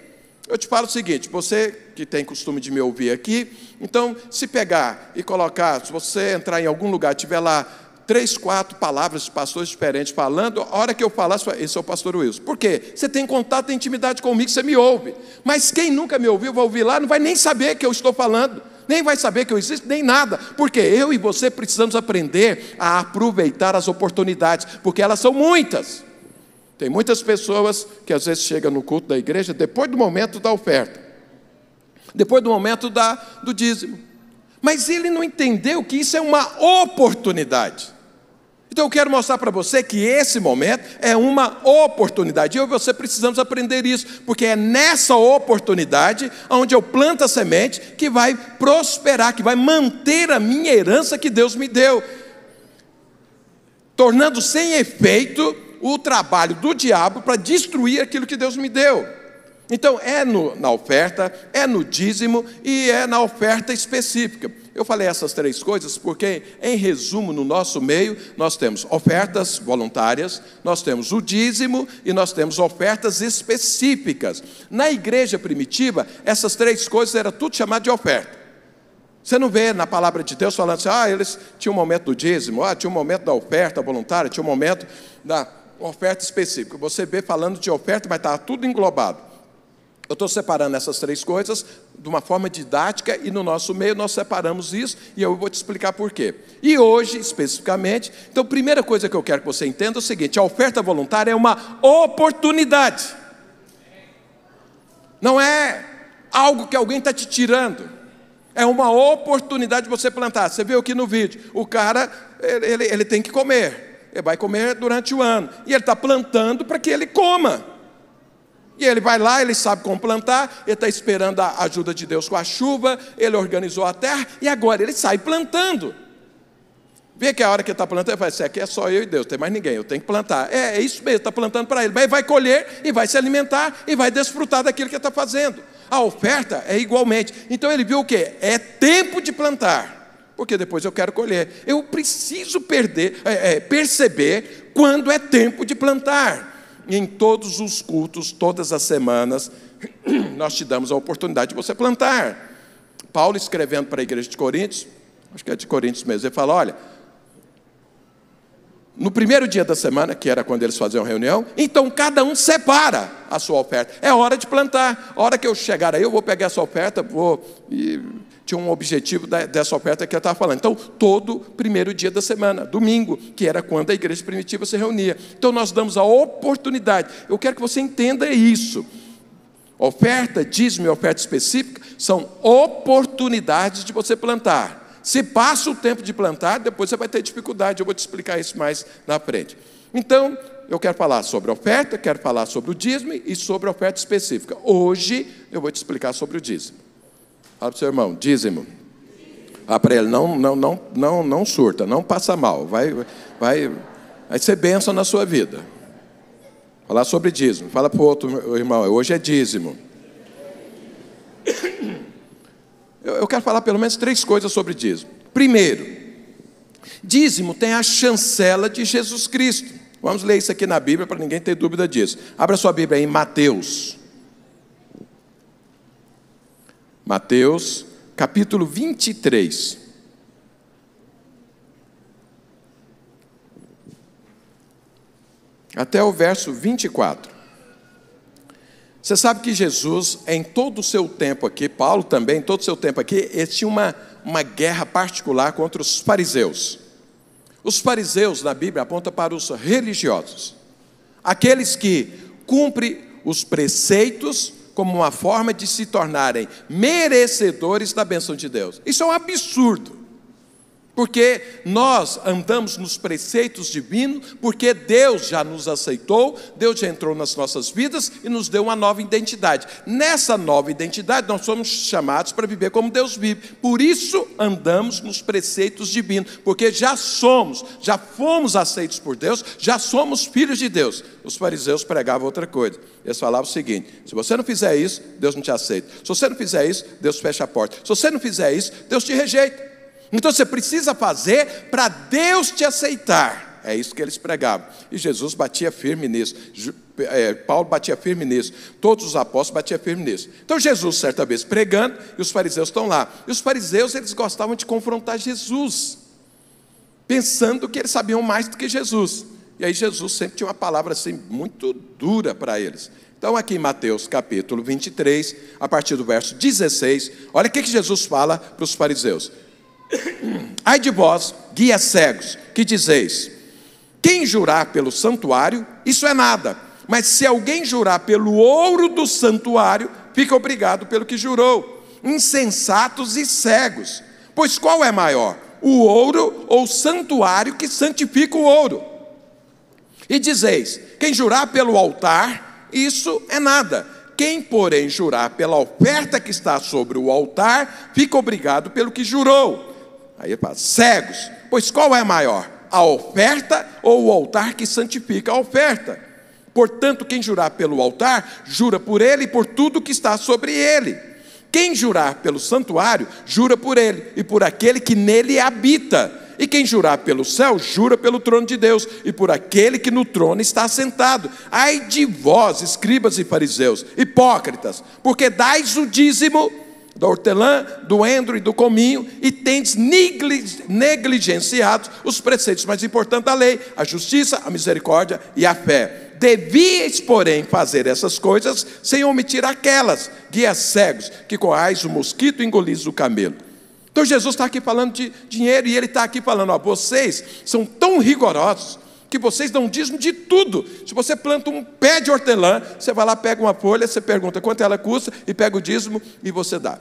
A: Eu te falo o seguinte: você que tem costume de me ouvir aqui, então, se pegar e colocar, se você entrar em algum lugar, tiver lá três, quatro palavras de pastores diferentes falando, a hora que eu falar, esse é o pastor Wilson. Por quê? Você tem contato, tem intimidade comigo, você me ouve. Mas quem nunca me ouviu, vai ouvir lá, não vai nem saber que eu estou falando, nem vai saber que eu existo, nem nada. Porque eu e você precisamos aprender a aproveitar as oportunidades, porque elas são muitas. Tem muitas pessoas que às vezes chegam no culto da igreja depois do momento da oferta, depois do momento da, do dízimo. Mas ele não entendeu que isso é uma oportunidade. Então eu quero mostrar para você que esse momento é uma oportunidade. Eu e você precisamos aprender isso, porque é nessa oportunidade onde eu planto a semente que vai prosperar, que vai manter a minha herança que Deus me deu, tornando sem efeito o trabalho do diabo para destruir aquilo que Deus me deu. Então, é no, na oferta, é no dízimo e é na oferta específica. Eu falei essas três coisas porque, em resumo, no nosso meio, nós temos ofertas voluntárias, nós temos o dízimo e nós temos ofertas específicas. Na igreja primitiva, essas três coisas era tudo chamado de oferta. Você não vê na palavra de Deus falando assim, ah, eles tinham um momento do dízimo, ah, tinha um momento da oferta voluntária, tinha um momento da oferta específica. Você vê falando de oferta, mas está tudo englobado. Eu estou separando essas três coisas de uma forma didática e no nosso meio nós separamos isso e eu vou te explicar por quê. E hoje, especificamente, então, primeira coisa que eu quero que você entenda é o seguinte: a oferta voluntária é uma oportunidade, não é algo que alguém está te tirando, é uma oportunidade de você plantar. Você viu aqui no vídeo: o cara, ele, ele tem que comer, ele vai comer durante o ano, e ele está plantando para que ele coma. E ele vai lá, ele sabe como plantar, ele está esperando a ajuda de Deus com a chuva, ele organizou a terra e agora ele sai plantando. Vê que a hora que ele está plantando, ele fala: Isso aqui é só eu e Deus, não tem mais ninguém, eu tenho que plantar. É, é isso mesmo, está plantando para ele. Mas ele vai colher e vai se alimentar e vai desfrutar daquilo que ele está fazendo. A oferta é igualmente. Então ele viu o que? É tempo de plantar, porque depois eu quero colher. Eu preciso perder, é, é, perceber quando é tempo de plantar em todos os cultos, todas as semanas, nós te damos a oportunidade de você plantar. Paulo escrevendo para a igreja de Coríntios, acho que é de Coríntios mesmo, ele fala: olha, no primeiro dia da semana, que era quando eles faziam reunião, então cada um separa a sua oferta. É hora de plantar. A hora que eu chegar aí, eu vou pegar essa oferta, vou. E tinha um objetivo dessa oferta que eu estava falando. Então, todo primeiro dia da semana, domingo, que era quando a igreja primitiva se reunia. Então, nós damos a oportunidade. Eu quero que você entenda isso. Oferta, dízimo e oferta específica são oportunidades de você plantar. Se passa o tempo de plantar, depois você vai ter dificuldade. Eu vou te explicar isso mais na frente. Então, eu quero falar sobre oferta, quero falar sobre o dízimo e sobre oferta específica. Hoje eu vou te explicar sobre o dízimo. Fala para o seu irmão, dízimo. Fala para ele, não, não, não, não, não surta, não passa mal, vai, vai, vai ser bênção na sua vida. Falar sobre dízimo. Fala para o outro irmão, hoje é dízimo. Eu quero falar pelo menos três coisas sobre dízimo. Primeiro, dízimo tem a chancela de Jesus Cristo. Vamos ler isso aqui na Bíblia para ninguém ter dúvida disso. Abra sua Bíblia em Mateus. Mateus, capítulo 23. Até o verso 24. Você sabe que Jesus, em todo o seu tempo aqui, Paulo também, em todo o seu tempo aqui, ele tinha uma, uma guerra particular contra os fariseus. Os fariseus na Bíblia apontam para os religiosos, aqueles que cumprem os preceitos como uma forma de se tornarem merecedores da bênção de Deus. Isso é um absurdo. Porque nós andamos nos preceitos divinos, porque Deus já nos aceitou, Deus já entrou nas nossas vidas e nos deu uma nova identidade. Nessa nova identidade, nós somos chamados para viver como Deus vive. Por isso andamos nos preceitos divinos, porque já somos, já fomos aceitos por Deus, já somos filhos de Deus. Os fariseus pregavam outra coisa. Eles falavam o seguinte: se você não fizer isso, Deus não te aceita. Se você não fizer isso, Deus fecha a porta. Se você não fizer isso, Deus te rejeita. Então você precisa fazer para Deus te aceitar. É isso que eles pregavam. E Jesus batia firme nisso. É, Paulo batia firme nisso. Todos os apóstolos batiam firme nisso. Então Jesus, certa vez, pregando, e os fariseus estão lá. E os fariseus, eles gostavam de confrontar Jesus, pensando que eles sabiam mais do que Jesus. E aí Jesus sempre tinha uma palavra assim muito dura para eles. Então, aqui em Mateus capítulo 23, a partir do verso 16, olha o que, que Jesus fala para os fariseus. Ai de vós, guias cegos, que dizeis: quem jurar pelo santuário, isso é nada. Mas se alguém jurar pelo ouro do santuário, fica obrigado pelo que jurou. Insensatos e cegos. Pois qual é maior, o ouro ou o santuário que santifica o ouro? E dizeis: quem jurar pelo altar, isso é nada. Quem, porém, jurar pela oferta que está sobre o altar, fica obrigado pelo que jurou. Aí ele fala: cegos, pois qual é maior? A oferta ou o altar que santifica a oferta? Portanto, quem jurar pelo altar, jura por ele e por tudo que está sobre ele. Quem jurar pelo santuário, jura por ele e por aquele que nele habita. E quem jurar pelo céu, jura pelo trono de Deus e por aquele que no trono está sentado. Ai de vós, escribas e fariseus, hipócritas, porque dais o dízimo da hortelã, do endro e do cominho, e tendes negligenciado os preceitos mais importantes da lei, a justiça, a misericórdia e a fé. Devíeis, porém, fazer essas coisas sem omitir aquelas, guias cegos, que coais o mosquito e engolis o camelo. Então Jesus está aqui falando de dinheiro e ele está aqui falando: ó, vocês são tão rigorosos que vocês dão dízimo de tudo. Se você planta um pé de hortelã, você vai lá, pega uma folha, você pergunta quanto ela custa e pega o dízimo e você dá.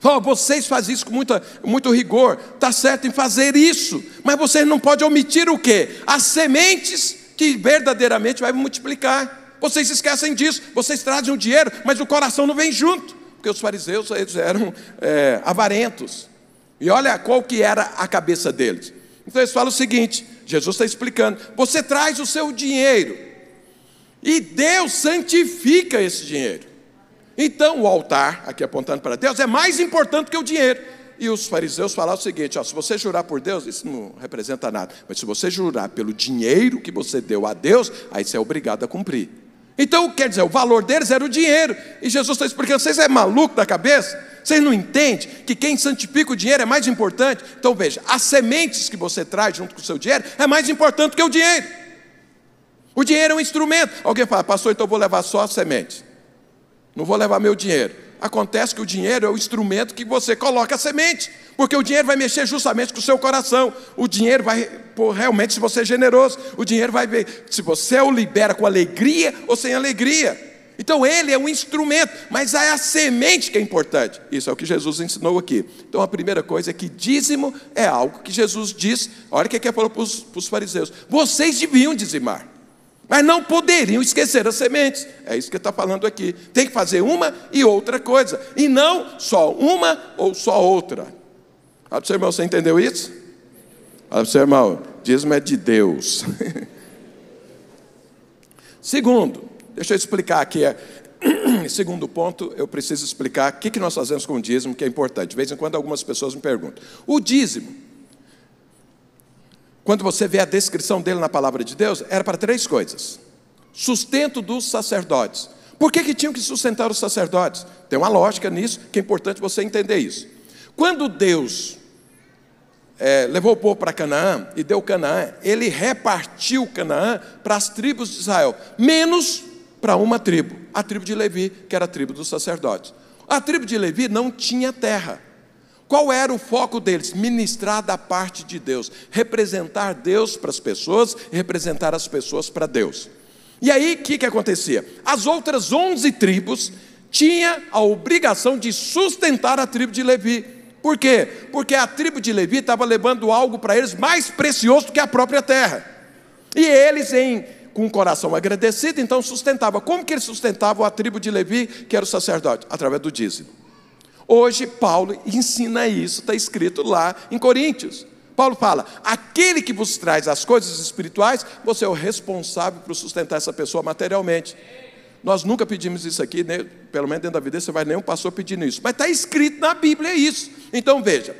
A: Fala, vocês fazem isso com muita, muito rigor, está certo em fazer isso, mas vocês não podem omitir o quê? As sementes que verdadeiramente vai multiplicar. Vocês esquecem disso, vocês trazem o dinheiro, mas o coração não vem junto, porque os fariseus eles eram é, avarentos. E olha qual que era a cabeça deles. Então eles falam o seguinte: Jesus está explicando. Você traz o seu dinheiro e Deus santifica esse dinheiro. Então o altar, aqui apontando para Deus, é mais importante que o dinheiro. E os fariseus falaram o seguinte: ó, se você jurar por Deus, isso não representa nada. Mas se você jurar pelo dinheiro que você deu a Deus, aí você é obrigado a cumprir. Então, quer dizer, o valor deles era o dinheiro. E Jesus está explicando: vocês é maluco da cabeça? Vocês não entendem que quem santifica o dinheiro é mais importante? Então veja, as sementes que você traz junto com o seu dinheiro é mais importante que o dinheiro. O dinheiro é um instrumento. Alguém fala, pastor, então eu vou levar só a semente. Não vou levar meu dinheiro. Acontece que o dinheiro é o instrumento que você coloca a semente, porque o dinheiro vai mexer justamente com o seu coração. O dinheiro vai, realmente, se você é generoso, o dinheiro vai ver se você o libera com alegria ou sem alegria. Então ele é um instrumento, mas é a semente que é importante. Isso é o que Jesus ensinou aqui. Então a primeira coisa é que dízimo é algo que Jesus diz. Olha o que ele falou para os fariseus: vocês deviam dizimar. Mas não poderiam esquecer as sementes. É isso que está falando aqui. Tem que fazer uma e outra coisa. E não só uma ou só outra. Fala para o seu irmão, você entendeu isso? Fala para o seu irmão, dízimo é de Deus. Segundo, deixa eu explicar aqui. É, segundo ponto, eu preciso explicar o que, que nós fazemos com o dízimo, que é importante. De vez em quando algumas pessoas me perguntam. O dízimo quando você vê a descrição dele na palavra de Deus, era para três coisas: sustento dos sacerdotes. Por que, que tinham que sustentar os sacerdotes? Tem uma lógica nisso, que é importante você entender isso. Quando Deus é, levou o povo para Canaã e deu Canaã, ele repartiu Canaã para as tribos de Israel, menos para uma tribo, a tribo de Levi, que era a tribo dos sacerdotes. A tribo de Levi não tinha terra. Qual era o foco deles? Ministrar da parte de Deus, representar Deus para as pessoas representar as pessoas para Deus. E aí o que, que acontecia? As outras onze tribos tinham a obrigação de sustentar a tribo de Levi. Por quê? Porque a tribo de Levi estava levando algo para eles mais precioso do que a própria terra. E eles, em, com o coração agradecido, então sustentavam. Como que eles sustentavam a tribo de Levi, que era o sacerdote? Através do dízimo. Hoje, Paulo ensina isso, está escrito lá em Coríntios. Paulo fala: aquele que vos traz as coisas espirituais, você é o responsável por sustentar essa pessoa materialmente. Nós nunca pedimos isso aqui, né? pelo menos dentro da vida você vai nenhum pastor pedindo isso, mas está escrito na Bíblia isso. Então veja,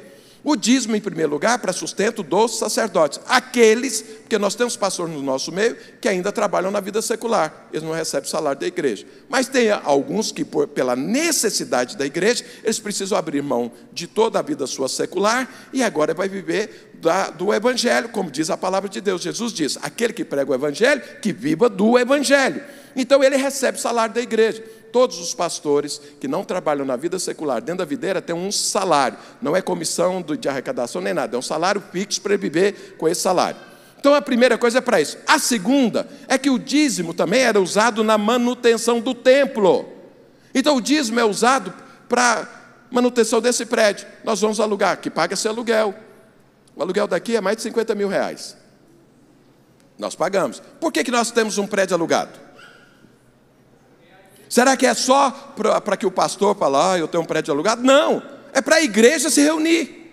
A: o dízimo, em primeiro lugar, para sustento dos sacerdotes. Aqueles, porque nós temos pastores no nosso meio que ainda trabalham na vida secular, eles não recebem salário da igreja. Mas tem alguns que, por, pela necessidade da igreja, eles precisam abrir mão de toda a vida sua secular e agora vai viver da, do evangelho, como diz a palavra de Deus. Jesus diz: aquele que prega o evangelho, que viva do evangelho. Então ele recebe salário da igreja. Todos os pastores que não trabalham na vida secular, dentro da videira, têm um salário. Não é comissão de arrecadação nem nada, é um salário fixo para viver com esse salário. Então a primeira coisa é para isso. A segunda é que o dízimo também era usado na manutenção do templo. Então o dízimo é usado para manutenção desse prédio. Nós vamos alugar, que paga esse aluguel. O aluguel daqui é mais de 50 mil reais. Nós pagamos. Por que, que nós temos um prédio alugado? Será que é só para que o pastor fale, ah, eu tenho um prédio alugado? Não, é para a igreja se reunir.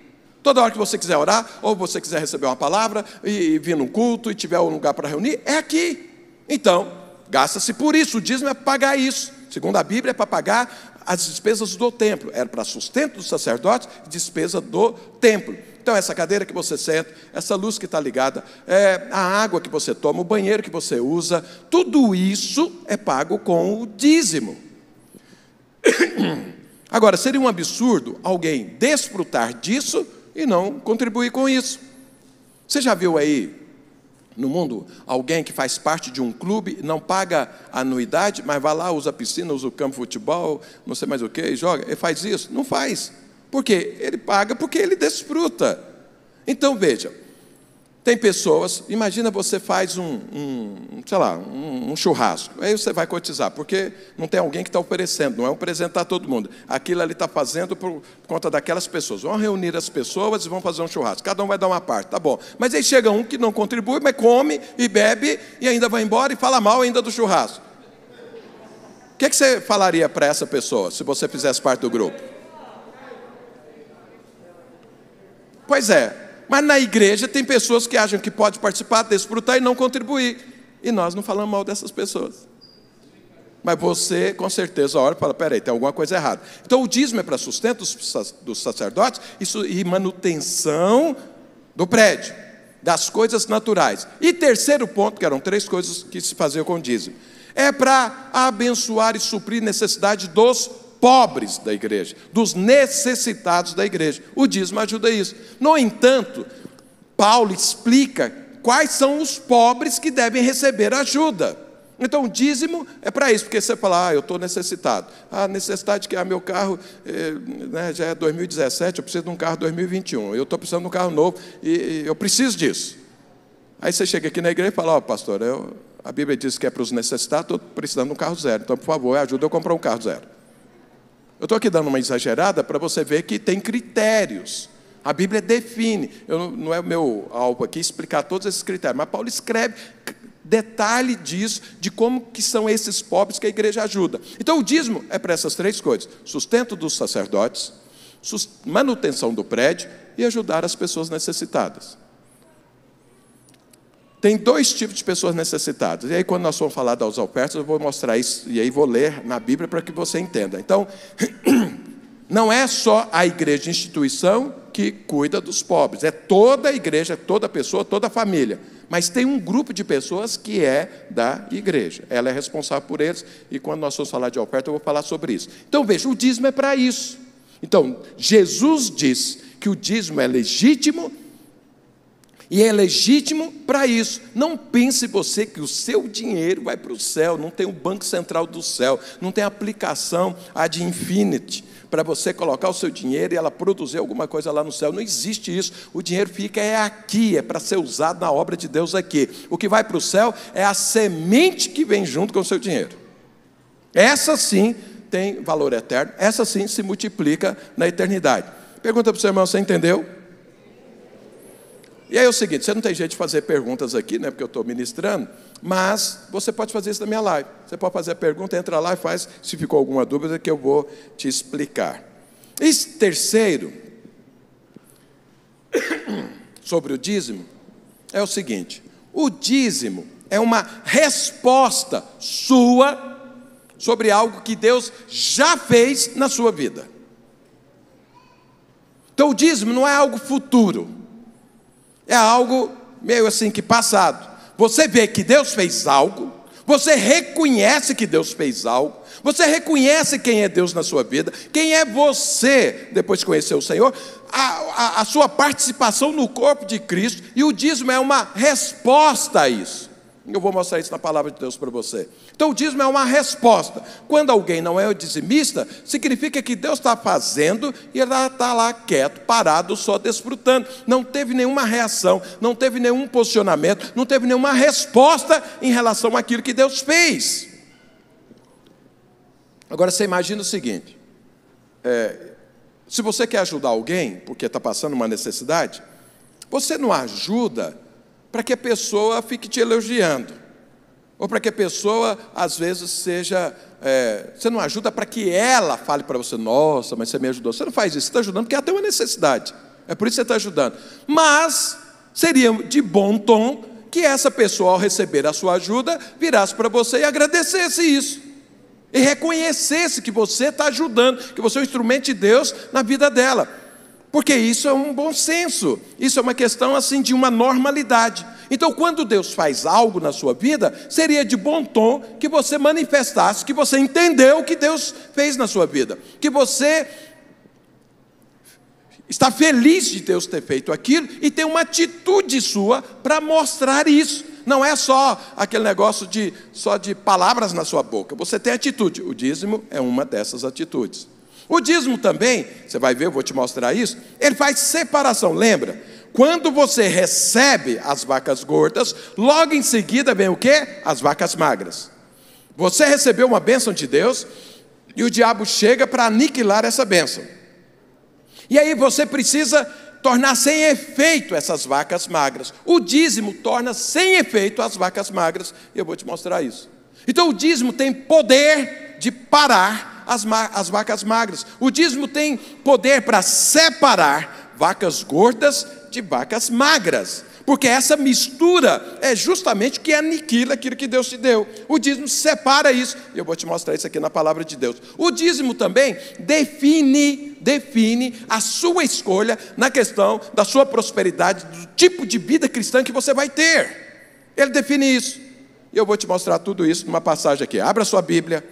A: Toda hora que você quiser orar, ou você quiser receber uma palavra, e, e vir num culto, e tiver um lugar para reunir, é aqui. Então, gasta-se por isso, o dízimo é para pagar isso. Segundo a Bíblia, é para pagar as despesas do templo. Era para sustento dos sacerdotes, despesa do templo. Então, essa cadeira que você senta, essa luz que está ligada, é, a água que você toma, o banheiro que você usa, tudo isso é pago com o dízimo. Agora, seria um absurdo alguém desfrutar disso e não contribuir com isso. Você já viu aí no mundo alguém que faz parte de um clube, não paga anuidade, mas vai lá, usa a piscina, usa o campo de futebol, não sei mais o que, joga, ele faz isso? Não faz. Por quê? Ele paga porque ele desfruta. Então veja, tem pessoas, imagina você faz um, um sei lá, um, um, churrasco, aí você vai cotizar, porque não tem alguém que está oferecendo, não é um presente todo mundo. Aquilo ali está fazendo por, por conta daquelas pessoas. Vão reunir as pessoas e vão fazer um churrasco. Cada um vai dar uma parte, tá bom. Mas aí chega um que não contribui, mas come e bebe e ainda vai embora e fala mal ainda do churrasco. O que, é que você falaria para essa pessoa se você fizesse parte do grupo? Pois é, mas na igreja tem pessoas que acham que pode participar, desfrutar e não contribuir. E nós não falamos mal dessas pessoas. Mas você, com certeza, olha e fala: peraí, tem alguma coisa errada. Então, o dízimo é para sustento dos sacerdotes isso, e manutenção do prédio, das coisas naturais. E terceiro ponto, que eram três coisas que se faziam com o dízimo, É para abençoar e suprir necessidade dos pobres da igreja, dos necessitados da igreja. O dízimo ajuda isso. No entanto, Paulo explica quais são os pobres que devem receber ajuda. Então, o dízimo é para isso, porque você fala, ah, eu estou necessitado. Ah, necessidade que ah, meu carro eh, né, já é 2017, eu preciso de um carro 2021. Eu estou precisando de um carro novo e, e, eu preciso disso. Aí você chega aqui na igreja e fala, ó, oh, pastor, eu, a Bíblia diz que é para os necessitados, estou precisando de um carro zero. Então, por favor, ajuda eu a comprar um carro zero. Eu estou aqui dando uma exagerada para você ver que tem critérios. A Bíblia define. Eu, não é o meu alvo aqui explicar todos esses critérios, mas Paulo escreve detalhe disso, de como que são esses pobres que a igreja ajuda. Então o dízimo é para essas três coisas: sustento dos sacerdotes, manutenção do prédio e ajudar as pessoas necessitadas. Tem dois tipos de pessoas necessitadas. E aí, quando nós formos falar das ofertas, eu vou mostrar isso, e aí vou ler na Bíblia para que você entenda. Então, não é só a igreja instituição que cuida dos pobres, é toda a igreja, toda pessoa, toda família. Mas tem um grupo de pessoas que é da igreja. Ela é responsável por eles, e quando nós formos falar de oferta, eu vou falar sobre isso. Então, veja, o dízimo é para isso. Então, Jesus diz que o dízimo é legítimo e é legítimo para isso. Não pense você que o seu dinheiro vai para o céu, não tem o Banco Central do céu, não tem aplicação ad infinity para você colocar o seu dinheiro e ela produzir alguma coisa lá no céu. Não existe isso. O dinheiro fica é aqui, é para ser usado na obra de Deus aqui. O que vai para o céu é a semente que vem junto com o seu dinheiro. Essa sim tem valor eterno, essa sim se multiplica na eternidade. Pergunta para o seu irmão, você entendeu? E aí é o seguinte, você não tem jeito de fazer perguntas aqui, né, porque eu estou ministrando, mas você pode fazer isso na minha live. Você pode fazer a pergunta, entra lá e faz, se ficou alguma dúvida, que eu vou te explicar. E terceiro, sobre o dízimo, é o seguinte: o dízimo é uma resposta sua sobre algo que Deus já fez na sua vida. Então, o dízimo não é algo futuro, é algo meio assim que passado. Você vê que Deus fez algo, você reconhece que Deus fez algo, você reconhece quem é Deus na sua vida, quem é você depois de conhecer o Senhor, a, a, a sua participação no corpo de Cristo, e o dízimo é uma resposta a isso. Eu vou mostrar isso na palavra de Deus para você. Então, o dízimo é uma resposta. Quando alguém não é o dizimista, significa que Deus está fazendo e ele está lá quieto, parado, só desfrutando. Não teve nenhuma reação, não teve nenhum posicionamento, não teve nenhuma resposta em relação àquilo que Deus fez. Agora, você imagina o seguinte: é, se você quer ajudar alguém, porque está passando uma necessidade, você não ajuda para que a pessoa fique te elogiando. Ou para que a pessoa, às vezes, seja. É, você não ajuda para que ela fale para você, nossa, mas você me ajudou. Você não faz isso, você está ajudando porque ela tem uma necessidade. É por isso que você está ajudando. Mas seria de bom tom que essa pessoa, ao receber a sua ajuda, virasse para você e agradecesse isso. E reconhecesse que você está ajudando, que você é um instrumento de Deus na vida dela. Porque isso é um bom senso, isso é uma questão assim de uma normalidade. Então, quando Deus faz algo na sua vida, seria de bom tom que você manifestasse que você entendeu o que Deus fez na sua vida, que você está feliz de Deus ter feito aquilo e tem uma atitude sua para mostrar isso. Não é só aquele negócio de só de palavras na sua boca. Você tem atitude. O dízimo é uma dessas atitudes. O dízimo também, você vai ver, eu vou te mostrar isso, ele faz separação, lembra? Quando você recebe as vacas gordas, logo em seguida vem o que? As vacas magras. Você recebeu uma bênção de Deus e o diabo chega para aniquilar essa bênção. E aí você precisa tornar sem efeito essas vacas magras. O dízimo torna sem efeito as vacas magras, e eu vou te mostrar isso. Então o dízimo tem poder de parar as, as vacas magras. O dízimo tem poder para separar vacas gordas de vacas magras. Porque essa mistura é justamente que aniquila aquilo que Deus te deu. O dízimo separa isso. E eu vou te mostrar isso aqui na palavra de Deus. O dízimo também define, define a sua escolha na questão da sua prosperidade, do tipo de vida cristã que você vai ter. Ele define isso. E eu vou te mostrar tudo isso numa passagem aqui. Abra sua Bíblia.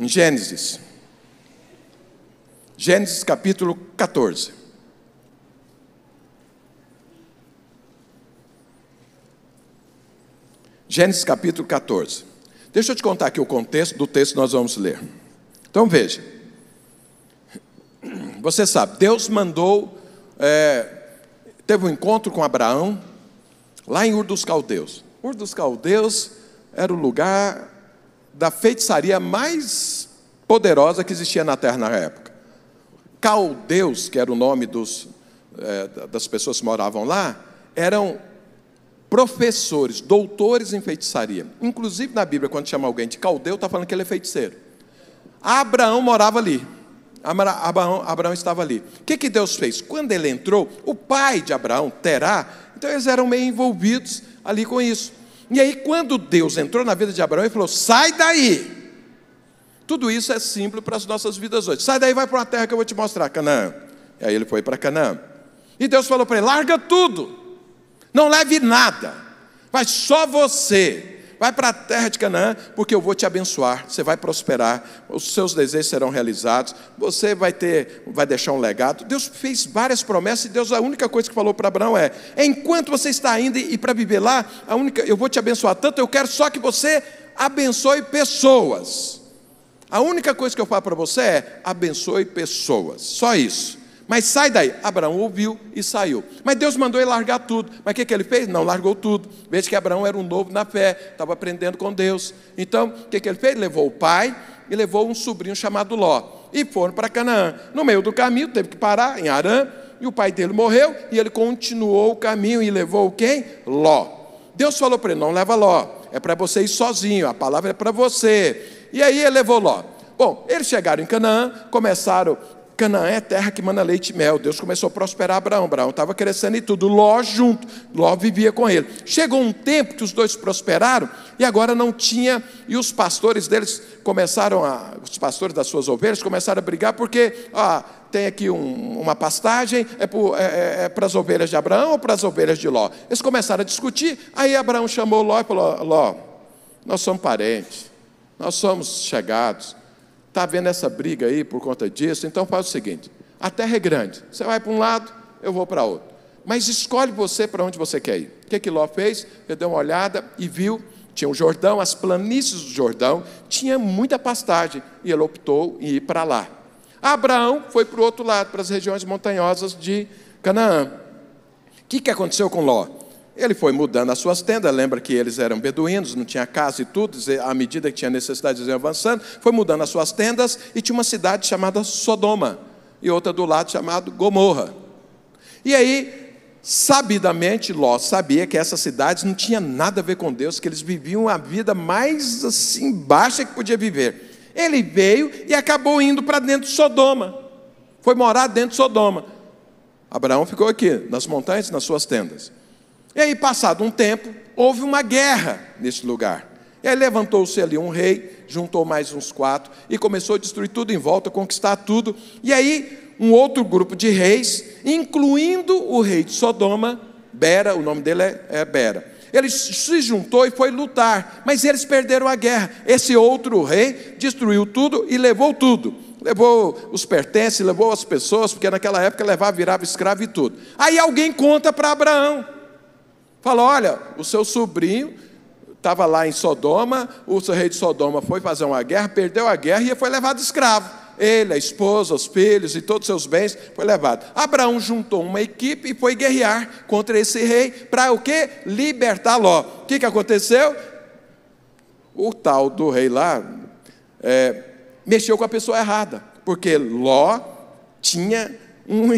A: Em Gênesis. Gênesis capítulo 14. Gênesis capítulo 14. Deixa eu te contar aqui o contexto do texto que nós vamos ler. Então veja. Você sabe, Deus mandou, é, teve um encontro com Abraão, lá em Ur dos Caldeus. Ur dos Caldeus era o lugar da feitiçaria mais poderosa que existia na terra na época. Caldeus, que era o nome dos, é, das pessoas que moravam lá, eram professores, doutores em feitiçaria. Inclusive na Bíblia, quando chama alguém de caldeu, está falando que ele é feiticeiro. Abraão morava ali. Abraão, Abraão estava ali. O que, que Deus fez? Quando ele entrou, o pai de Abraão, Terá, então eles eram meio envolvidos ali com isso. E aí, quando Deus entrou na vida de Abraão, ele falou: sai daí. Tudo isso é símbolo para as nossas vidas hoje. Sai daí, vai para uma terra que eu vou te mostrar, Canaã. E aí ele foi para Canaã. E Deus falou para ele: larga tudo, não leve nada, vai só você vai para a terra de Canaã, porque eu vou te abençoar, você vai prosperar, os seus desejos serão realizados, você vai ter, vai deixar um legado. Deus fez várias promessas e Deus a única coisa que falou para Abraão é: enquanto você está indo e para viver lá, a única, eu vou te abençoar tanto, eu quero só que você abençoe pessoas. A única coisa que eu falo para você é abençoe pessoas, só isso. Mas sai daí. Abraão ouviu e saiu. Mas Deus mandou ele largar tudo. Mas o que, que ele fez? Não, largou tudo. Veja que Abraão era um novo na fé, estava aprendendo com Deus. Então, o que, que ele fez? Levou o pai e levou um sobrinho chamado Ló. E foram para Canaã. No meio do caminho, teve que parar em Arã. E o pai dele morreu. E ele continuou o caminho e levou quem? Ló. Deus falou para ele: não leva Ló. É para você ir sozinho. A palavra é para você. E aí ele levou Ló. Bom, eles chegaram em Canaã, começaram Canaã é terra que manda leite e mel. Deus começou a prosperar Abraão. Abraão estava crescendo e tudo. Ló junto. Ló vivia com ele. Chegou um tempo que os dois prosperaram e agora não tinha. E os pastores deles começaram a. Os pastores das suas ovelhas começaram a brigar porque. Ah, tem aqui um, uma pastagem, é, é, é, é para as ovelhas de Abraão ou para as ovelhas de Ló? Eles começaram a discutir. Aí Abraão chamou Ló e falou: Ló, nós somos parentes, nós somos chegados. Está vendo essa briga aí por conta disso? Então faz o seguinte: a terra é grande. Você vai para um lado, eu vou para outro. Mas escolhe você para onde você quer ir. O que, que Ló fez? Ele deu uma olhada e viu, tinha o Jordão, as planícies do Jordão, tinha muita pastagem, e ele optou em ir para lá. Abraão foi para o outro lado, para as regiões montanhosas de Canaã. O que, que aconteceu com Ló? Ele foi mudando as suas tendas, lembra que eles eram beduínos, não tinha casa e tudo, à medida que tinha necessidade de ir avançando, foi mudando as suas tendas e tinha uma cidade chamada Sodoma e outra do lado chamada Gomorra. E aí, sabidamente, Ló sabia que essas cidades não tinham nada a ver com Deus, que eles viviam a vida mais assim baixa que podia viver. Ele veio e acabou indo para dentro de Sodoma. Foi morar dentro de Sodoma. Abraão ficou aqui, nas montanhas, nas suas tendas. E aí, passado um tempo, houve uma guerra nesse lugar. E aí levantou-se ali um rei, juntou mais uns quatro e começou a destruir tudo em volta, conquistar tudo. E aí, um outro grupo de reis, incluindo o rei de Sodoma, Bera, o nome dele é, é Bera. Ele se juntou e foi lutar, mas eles perderam a guerra. Esse outro rei destruiu tudo e levou tudo. Levou os pertences, levou as pessoas, porque naquela época levava, virava escravo e tudo. Aí alguém conta para Abraão. Fala: olha, o seu sobrinho estava lá em Sodoma, o rei de Sodoma foi fazer uma guerra, perdeu a guerra e foi levado escravo. Ele, a esposa, os filhos e todos os seus bens foi levado. Abraão juntou uma equipe e foi guerrear contra esse rei para o quê? Libertar Ló. O que, que aconteceu? O tal do rei lá é, mexeu com a pessoa errada, porque Ló tinha um,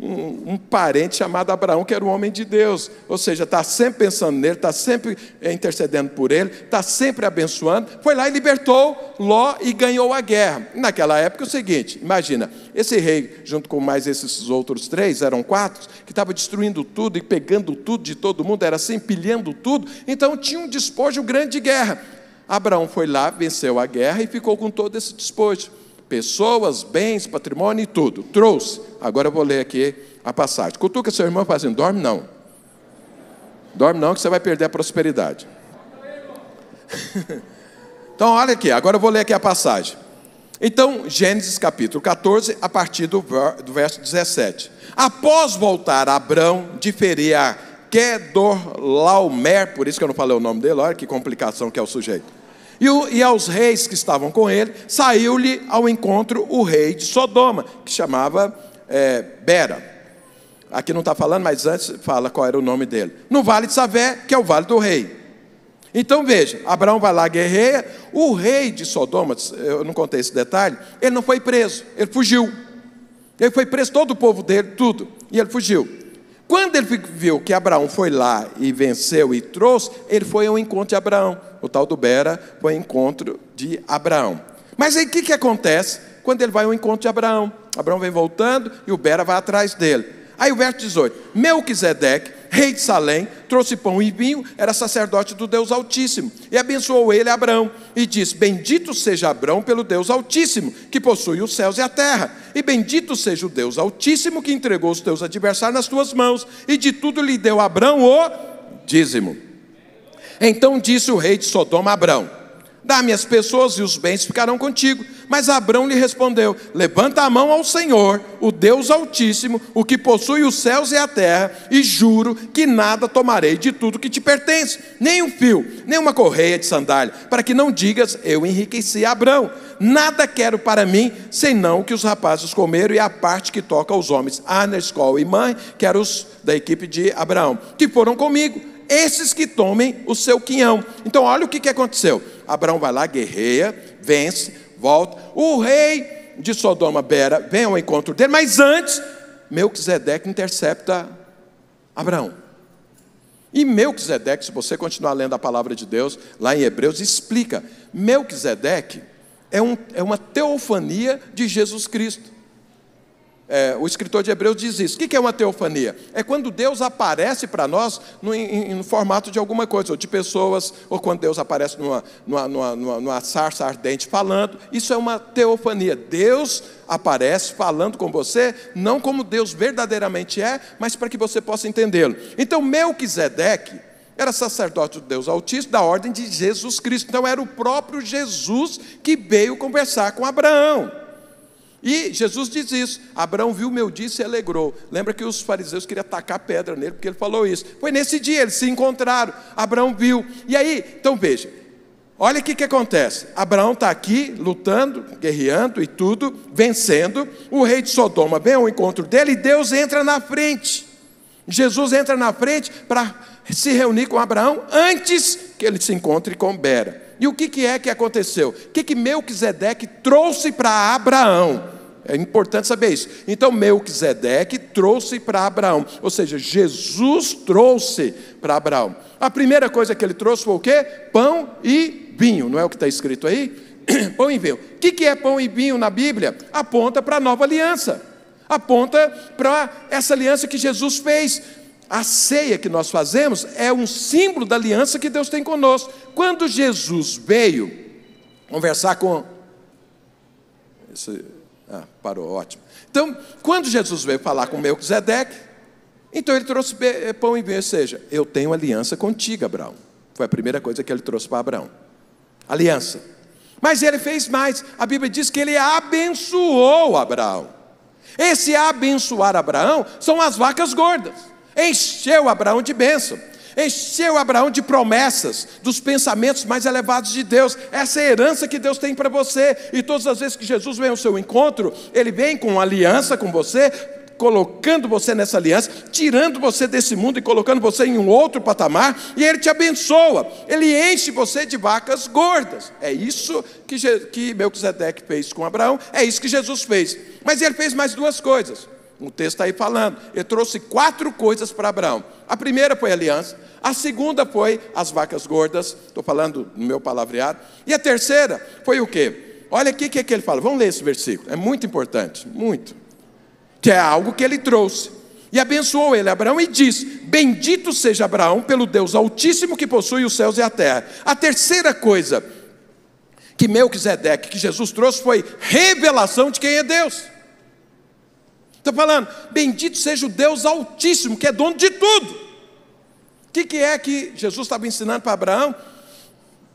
A: um, um, parente chamado Abraão, que era um homem de Deus. Ou seja, está sempre pensando nele, está sempre eh, intercedendo por ele, está sempre abençoando. Foi lá e libertou Ló e ganhou a guerra. Naquela época, é o seguinte: imagina, esse rei, junto com mais esses outros três, eram quatro, que estava destruindo tudo e pegando tudo de todo mundo, era assim, empilhando tudo. Então tinha um despojo grande de guerra. Abraão foi lá, venceu a guerra e ficou com todo esse despojo pessoas, bens, patrimônio e tudo. Trouxe. Agora eu vou ler aqui a passagem. Cutuca seu irmão fazendo, dorme não. Dorme não, que você vai perder a prosperidade. então, olha aqui, agora eu vou ler aqui a passagem. Então, Gênesis capítulo 14, a partir do, verso 17. Após voltar Abrão de ferir a Kedorlaomer, por isso que eu não falei o nome dele, olha que complicação que é o sujeito. E, o, e aos reis que estavam com ele, saiu-lhe ao encontro o rei de Sodoma, que chamava é, Bera. Aqui não está falando, mas antes fala qual era o nome dele. No vale de Savé, que é o vale do rei. Então veja, Abraão vai lá, guerreia, o rei de Sodoma, eu não contei esse detalhe, ele não foi preso, ele fugiu. Ele foi preso, todo o povo dele, tudo, e ele fugiu. Quando ele viu que Abraão foi lá e venceu e trouxe, ele foi ao encontro de Abraão. O tal do Bera foi ao encontro de Abraão. Mas aí o que, que acontece quando ele vai ao encontro de Abraão? Abraão vem voltando e o Bera vai atrás dele. Aí o verso 18: Melquisedeque, rei de Salém, trouxe pão e vinho, era sacerdote do Deus Altíssimo, e abençoou ele Abraão, e disse: Bendito seja Abraão pelo Deus Altíssimo, que possui os céus e a terra, e bendito seja o Deus Altíssimo que entregou os teus adversários nas tuas mãos, e de tudo lhe deu Abraão o dízimo. Então disse o rei de Sodoma a Abraão: Dá-me as pessoas e os bens ficarão contigo. Mas Abrão lhe respondeu: Levanta a mão ao Senhor, o Deus Altíssimo, o que possui os céus e a terra, e juro que nada tomarei de tudo que te pertence, nem um fio, nem uma correia de sandália, para que não digas: Eu enriqueci Abrão. Nada quero para mim, senão que os rapazes comeram e a parte que toca aos homens, Escol e mãe, que eram os da equipe de Abraão, que foram comigo esses que tomem o seu quinhão. Então, olha o que, que aconteceu. Abraão vai lá, guerreia, vence, volta. O rei de Sodoma, Bera, vem ao encontro dele, mas antes, Melquisedeque intercepta Abraão. E Melquisedeque, se você continuar lendo a palavra de Deus, lá em Hebreus, explica: Melquisedeque é, um, é uma teofania de Jesus Cristo. É, o escritor de Hebreus diz isso. O que é uma teofania? É quando Deus aparece para nós no, em, no, formato de alguma coisa, ou de pessoas, ou quando Deus aparece numa, numa, numa, numa sarça ardente falando. Isso é uma teofania. Deus aparece falando com você, não como Deus verdadeiramente é, mas para que você possa entendê-lo. Então, Melquisedeque era sacerdote do Deus Altíssimo da ordem de Jesus Cristo. Então, era o próprio Jesus que veio conversar com Abraão. E Jesus diz isso. Abraão viu meu dia e se alegrou. Lembra que os fariseus queriam tacar pedra nele, porque ele falou isso. Foi nesse dia, eles se encontraram. Abraão viu. E aí, então veja. Olha o que, que acontece. Abraão está aqui lutando, guerreando e tudo, vencendo. O rei de Sodoma vem ao encontro dele e Deus entra na frente. Jesus entra na frente para se reunir com Abraão antes que ele se encontre com Bera. E o que, que é que aconteceu? O que, que Melquisedeque trouxe para Abraão? É importante saber isso. Então, Melquisedeque trouxe para Abraão, ou seja, Jesus trouxe para Abraão. A primeira coisa que ele trouxe foi o quê? Pão e vinho, não é o que está escrito aí? pão e vinho. O que, é pão e vinho na Bíblia? Aponta para a nova aliança, aponta para essa aliança que Jesus fez. A ceia que nós fazemos é um símbolo da aliança que Deus tem conosco. Quando Jesus veio conversar com. Esse... Ah, parou, ótimo. Então, quando Jesus veio falar com Melquisedeque, então ele trouxe eh, pão e vinho, ou seja, eu tenho aliança contigo, Abraão. Foi a primeira coisa que ele trouxe para Abraão. Aliança. Mas ele fez mais. A Bíblia diz que ele abençoou Abraão. Esse abençoar Abraão são as vacas gordas. Encheu Abraão de bênção. Encheu Abraão de promessas, dos pensamentos mais elevados de Deus. Essa é a herança que Deus tem para você. E todas as vezes que Jesus vem ao seu encontro, Ele vem com uma aliança com você, colocando você nessa aliança, tirando você desse mundo e colocando você em um outro patamar, e Ele te abençoa, Ele enche você de vacas gordas. É isso que, que Melquisedeque fez com Abraão, é isso que Jesus fez. Mas Ele fez mais duas coisas. O texto está aí falando. Ele trouxe quatro coisas para Abraão. A primeira foi a aliança. A segunda foi as vacas gordas. Estou falando no meu palavreado. E a terceira foi o quê? Olha aqui o que, que ele fala. Vamos ler esse versículo. É muito importante. Muito. Que é algo que ele trouxe. E abençoou ele, Abraão, e disse: Bendito seja Abraão pelo Deus Altíssimo que possui os céus e a terra. A terceira coisa que Melquisedeque, que Jesus trouxe, foi revelação de quem é Deus. Está falando, bendito seja o Deus Altíssimo, que é dono de tudo. O que, que é que Jesus estava ensinando para Abraão?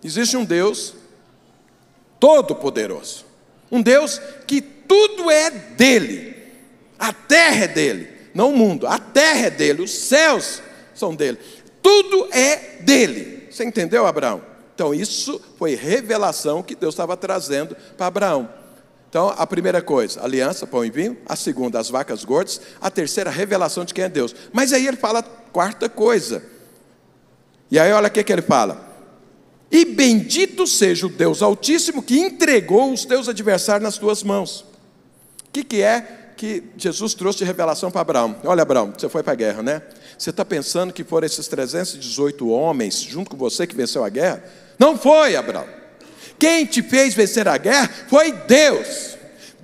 A: Existe um Deus todo-poderoso, um Deus que tudo é dele, a terra é dele, não o mundo, a terra é dele, os céus são dele, tudo é dele. Você entendeu, Abraão? Então, isso foi revelação que Deus estava trazendo para Abraão. Então, a primeira coisa, aliança, pão e vinho. A segunda, as vacas gordas. A terceira, revelação de quem é Deus. Mas aí ele fala a quarta coisa. E aí, olha o que, que ele fala. E bendito seja o Deus Altíssimo que entregou os teus adversários nas tuas mãos. O que, que é que Jesus trouxe de revelação para Abraão? Olha, Abraão, você foi para a guerra, né? Você está pensando que foram esses 318 homens junto com você que venceu a guerra? Não foi, Abraão. Quem te fez vencer a guerra foi Deus.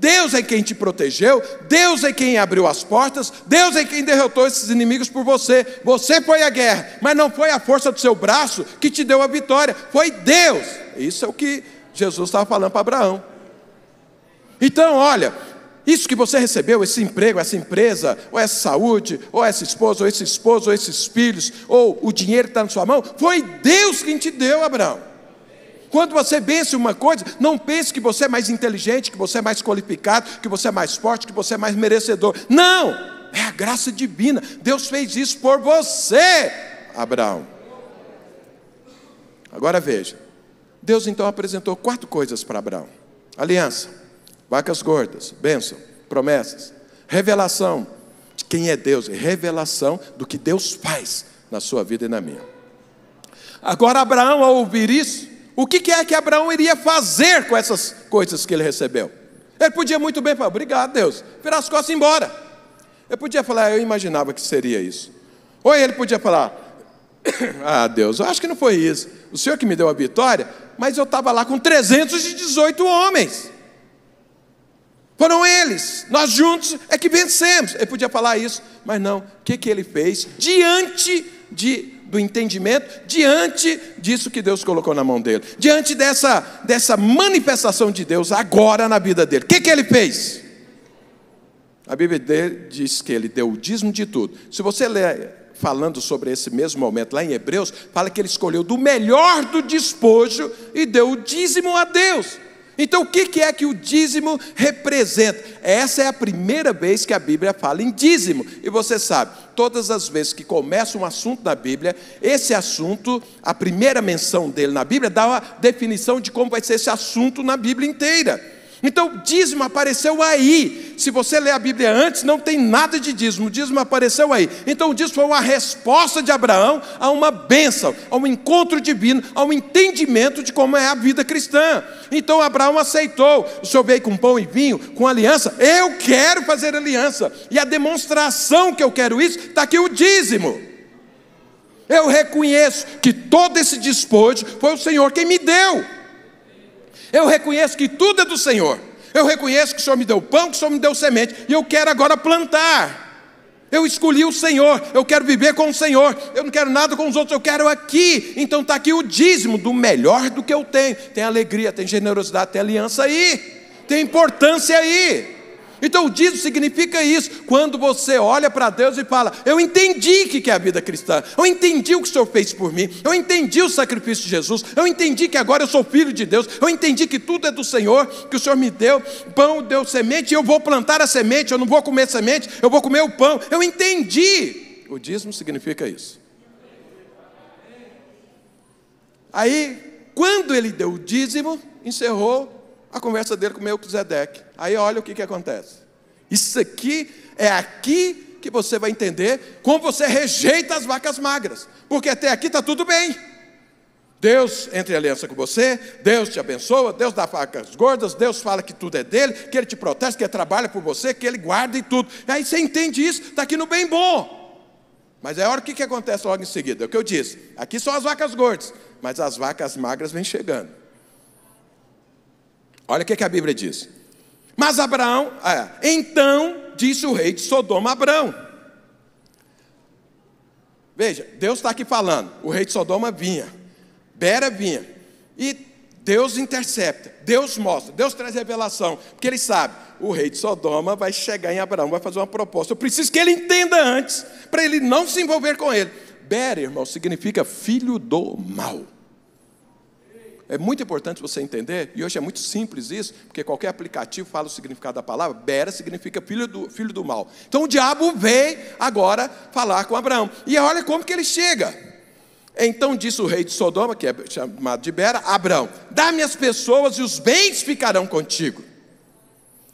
A: Deus é quem te protegeu, Deus é quem abriu as portas, Deus é quem derrotou esses inimigos por você. Você foi a guerra, mas não foi a força do seu braço que te deu a vitória, foi Deus. Isso é o que Jesus estava falando para Abraão. Então, olha, isso que você recebeu, esse emprego, essa empresa, ou essa saúde, ou essa esposa, ou esse esposo, ou esses filhos, ou o dinheiro que está na sua mão, foi Deus quem te deu, Abraão. Quando você vence uma coisa, não pense que você é mais inteligente, que você é mais qualificado, que você é mais forte, que você é mais merecedor. Não! É a graça divina. Deus fez isso por você, Abraão. Agora veja. Deus então apresentou quatro coisas para Abraão: aliança, vacas gordas, bênção, promessas, revelação de quem é Deus, revelação do que Deus faz na sua vida e na minha. Agora, Abraão, ao ouvir isso, o que é que Abraão iria fazer com essas coisas que ele recebeu? Ele podia muito bem falar, obrigado, Deus, virar as costas e ir embora. Ele podia falar, eu imaginava que seria isso. Ou ele podia falar, ah, Deus, eu acho que não foi isso. O Senhor que me deu a vitória, mas eu estava lá com 318 homens. Foram eles, nós juntos é que vencemos. Ele podia falar isso, mas não. O que, que ele fez diante de do entendimento diante disso que Deus colocou na mão dele, diante dessa, dessa manifestação de Deus agora na vida dele. O que, que ele fez? A Bíblia dele diz que ele deu o dízimo de tudo. Se você ler falando sobre esse mesmo momento lá em Hebreus, fala que ele escolheu do melhor do despojo e deu o dízimo a Deus. Então, o que é que o dízimo representa? Essa é a primeira vez que a Bíblia fala em dízimo. E você sabe, todas as vezes que começa um assunto na Bíblia, esse assunto, a primeira menção dele na Bíblia, dá uma definição de como vai ser esse assunto na Bíblia inteira. Então, dízimo apareceu aí. Se você ler a Bíblia antes, não tem nada de dízimo. O dízimo apareceu aí. Então, o dízimo foi uma resposta de Abraão a uma bênção, a um encontro divino, a um entendimento de como é a vida cristã. Então, Abraão aceitou. O senhor veio com pão e vinho, com aliança. Eu quero fazer aliança. E a demonstração que eu quero isso, está aqui o dízimo. Eu reconheço que todo esse despojo foi o Senhor quem me deu. Eu reconheço que tudo é do Senhor. Eu reconheço que o Senhor me deu pão, que o Senhor me deu semente, e eu quero agora plantar. Eu escolhi o Senhor, eu quero viver com o Senhor, eu não quero nada com os outros, eu quero aqui. Então está aqui o dízimo do melhor do que eu tenho. Tem alegria, tem generosidade, tem aliança aí, tem importância aí. Então o dízimo significa isso. Quando você olha para Deus e fala: Eu entendi o que é a vida cristã, eu entendi o que o Senhor fez por mim, eu entendi o sacrifício de Jesus, eu entendi que agora eu sou filho de Deus, eu entendi que tudo é do Senhor, que o Senhor me deu pão, deu semente, eu vou plantar a semente, eu não vou comer semente, eu vou comer o pão. Eu entendi. O dízimo significa isso. Aí, quando ele deu o dízimo, encerrou a conversa dele com Melquisedeque. Aí olha o que, que acontece. Isso aqui é aqui que você vai entender como você rejeita as vacas magras. Porque até aqui está tudo bem. Deus entra em aliança com você, Deus te abençoa, Deus dá vacas gordas, Deus fala que tudo é dele, que ele te protege, que ele trabalha por você, que ele guarda e tudo. E aí você entende isso, está aqui no bem bom. Mas é hora que, que acontece logo em seguida? É o que eu disse. Aqui são as vacas gordas, mas as vacas magras vêm chegando. Olha o que, que a Bíblia diz. Mas Abraão, é, então disse o rei de Sodoma a Abraão. Veja, Deus está aqui falando. O rei de Sodoma vinha, Bera vinha, e Deus intercepta, Deus mostra, Deus traz revelação, porque ele sabe, o rei de Sodoma vai chegar em Abraão, vai fazer uma proposta. Eu preciso que ele entenda antes, para ele não se envolver com ele. Bera, irmão, significa filho do mal. É muito importante você entender, e hoje é muito simples isso, porque qualquer aplicativo fala o significado da palavra. Bera significa filho do, filho do mal. Então o diabo veio agora falar com Abraão. E olha como que ele chega. Então disse o rei de Sodoma, que é chamado de Bera, Abraão: dá-me as pessoas e os bens ficarão contigo.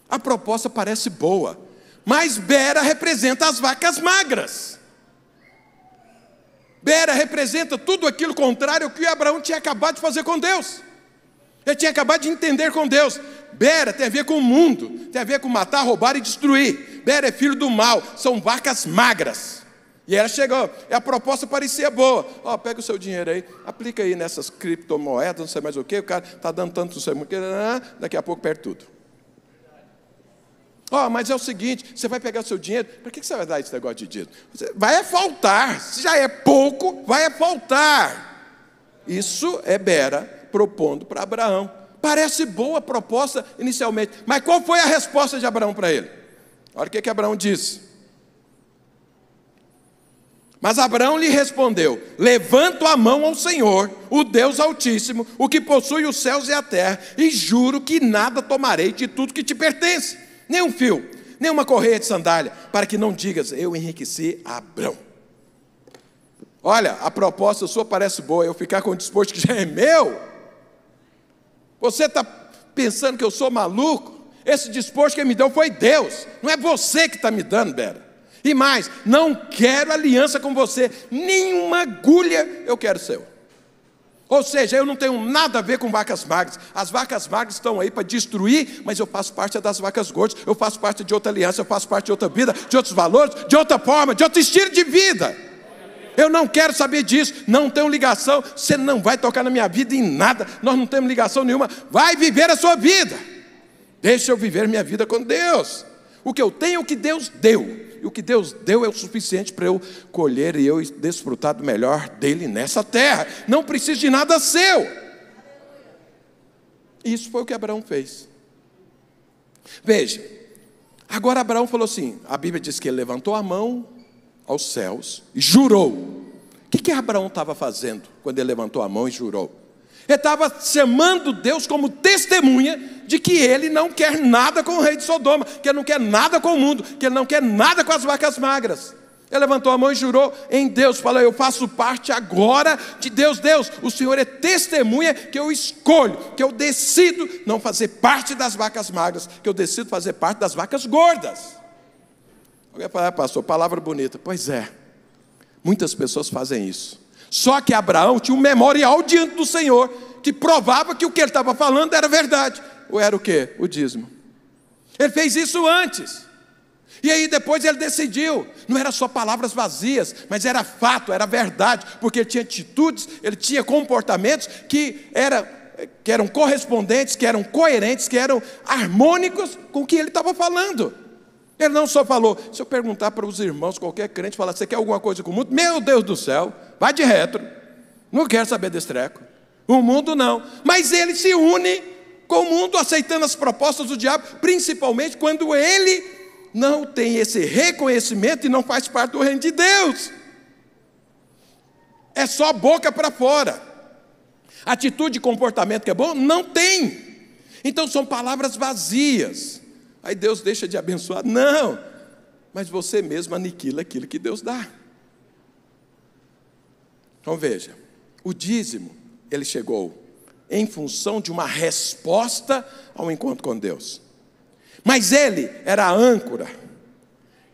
A: A proposta parece boa, mas Bera representa as vacas magras. Bera representa tudo aquilo contrário ao que Abraão tinha acabado de fazer com Deus. Ele tinha acabado de entender com Deus. Bera tem a ver com o mundo, tem a ver com matar, roubar e destruir. Bera é filho do mal, são vacas magras. E ela chegou, e a proposta parecia boa. Ó, oh, pega o seu dinheiro aí, aplica aí nessas criptomoedas, não sei mais o que, o cara está dando tanto, não sei mais o que, daqui a pouco perde tudo. Ó, oh, mas é o seguinte: você vai pegar o seu dinheiro, para que você vai dar esse negócio de dinheiro? Vai é faltar, se já é pouco, vai é faltar. Isso é Bera propondo para Abraão. Parece boa a proposta inicialmente, mas qual foi a resposta de Abraão para ele? Olha o que, que Abraão disse. Mas Abraão lhe respondeu: Levanto a mão ao Senhor, o Deus Altíssimo, o que possui os céus e a terra, e juro que nada tomarei de tudo que te pertence nem um fio, nem uma correia de sandália, para que não digas, eu enriqueci Abrão. Olha, a proposta sua parece boa, eu ficar com o disposto que já é meu. Você está pensando que eu sou maluco? Esse disposto que me deu foi Deus, não é você que está me dando, Bera. E mais, não quero aliança com você, nenhuma agulha eu quero seu. Ou seja, eu não tenho nada a ver com vacas magras. As vacas magras estão aí para destruir, mas eu faço parte das vacas gordas. Eu faço parte de outra aliança, eu faço parte de outra vida, de outros valores, de outra forma, de outro estilo de vida. Eu não quero saber disso, não tenho ligação. Você não vai tocar na minha vida em nada. Nós não temos ligação nenhuma. Vai viver a sua vida. Deixa eu viver minha vida com Deus. O que eu tenho, é o que Deus deu. E o que Deus deu é o suficiente para eu colher e eu desfrutar do melhor dele nessa terra. Não preciso de nada seu. Isso foi o que Abraão fez. Veja, agora Abraão falou assim: a Bíblia diz que ele levantou a mão aos céus e jurou. O que, que Abraão estava fazendo quando ele levantou a mão e jurou? Ele estava chamando Deus como testemunha de que ele não quer nada com o rei de Sodoma, que ele não quer nada com o mundo, que ele não quer nada com as vacas magras. Ele levantou a mão e jurou em Deus, falou: Eu faço parte agora de Deus. Deus, o Senhor é testemunha que eu escolho, que eu decido não fazer parte das vacas magras, que eu decido fazer parte das vacas gordas. Alguém fala, ah, pastor, palavra bonita. Pois é, muitas pessoas fazem isso. Só que Abraão tinha um memorial diante do Senhor que provava que o que ele estava falando era verdade. Ou era o que? O dízimo. Ele fez isso antes. E aí depois ele decidiu, não era só palavras vazias, mas era fato, era verdade, porque ele tinha atitudes, ele tinha comportamentos que, era, que eram correspondentes, que eram coerentes, que eram harmônicos com o que ele estava falando. Ele não só falou, se eu perguntar para os irmãos, qualquer crente, falar, você quer alguma coisa com o mundo? Meu Deus do céu, vai de retro. Não quero saber desse treco. O mundo não. Mas ele se une com o mundo, aceitando as propostas do diabo, principalmente quando ele não tem esse reconhecimento e não faz parte do reino de Deus. É só boca para fora. Atitude e comportamento que é bom, não tem. Então são palavras vazias. Aí Deus deixa de abençoar? Não, mas você mesmo aniquila aquilo que Deus dá. Então veja, o dízimo, ele chegou em função de uma resposta ao encontro com Deus. Mas ele era a âncora,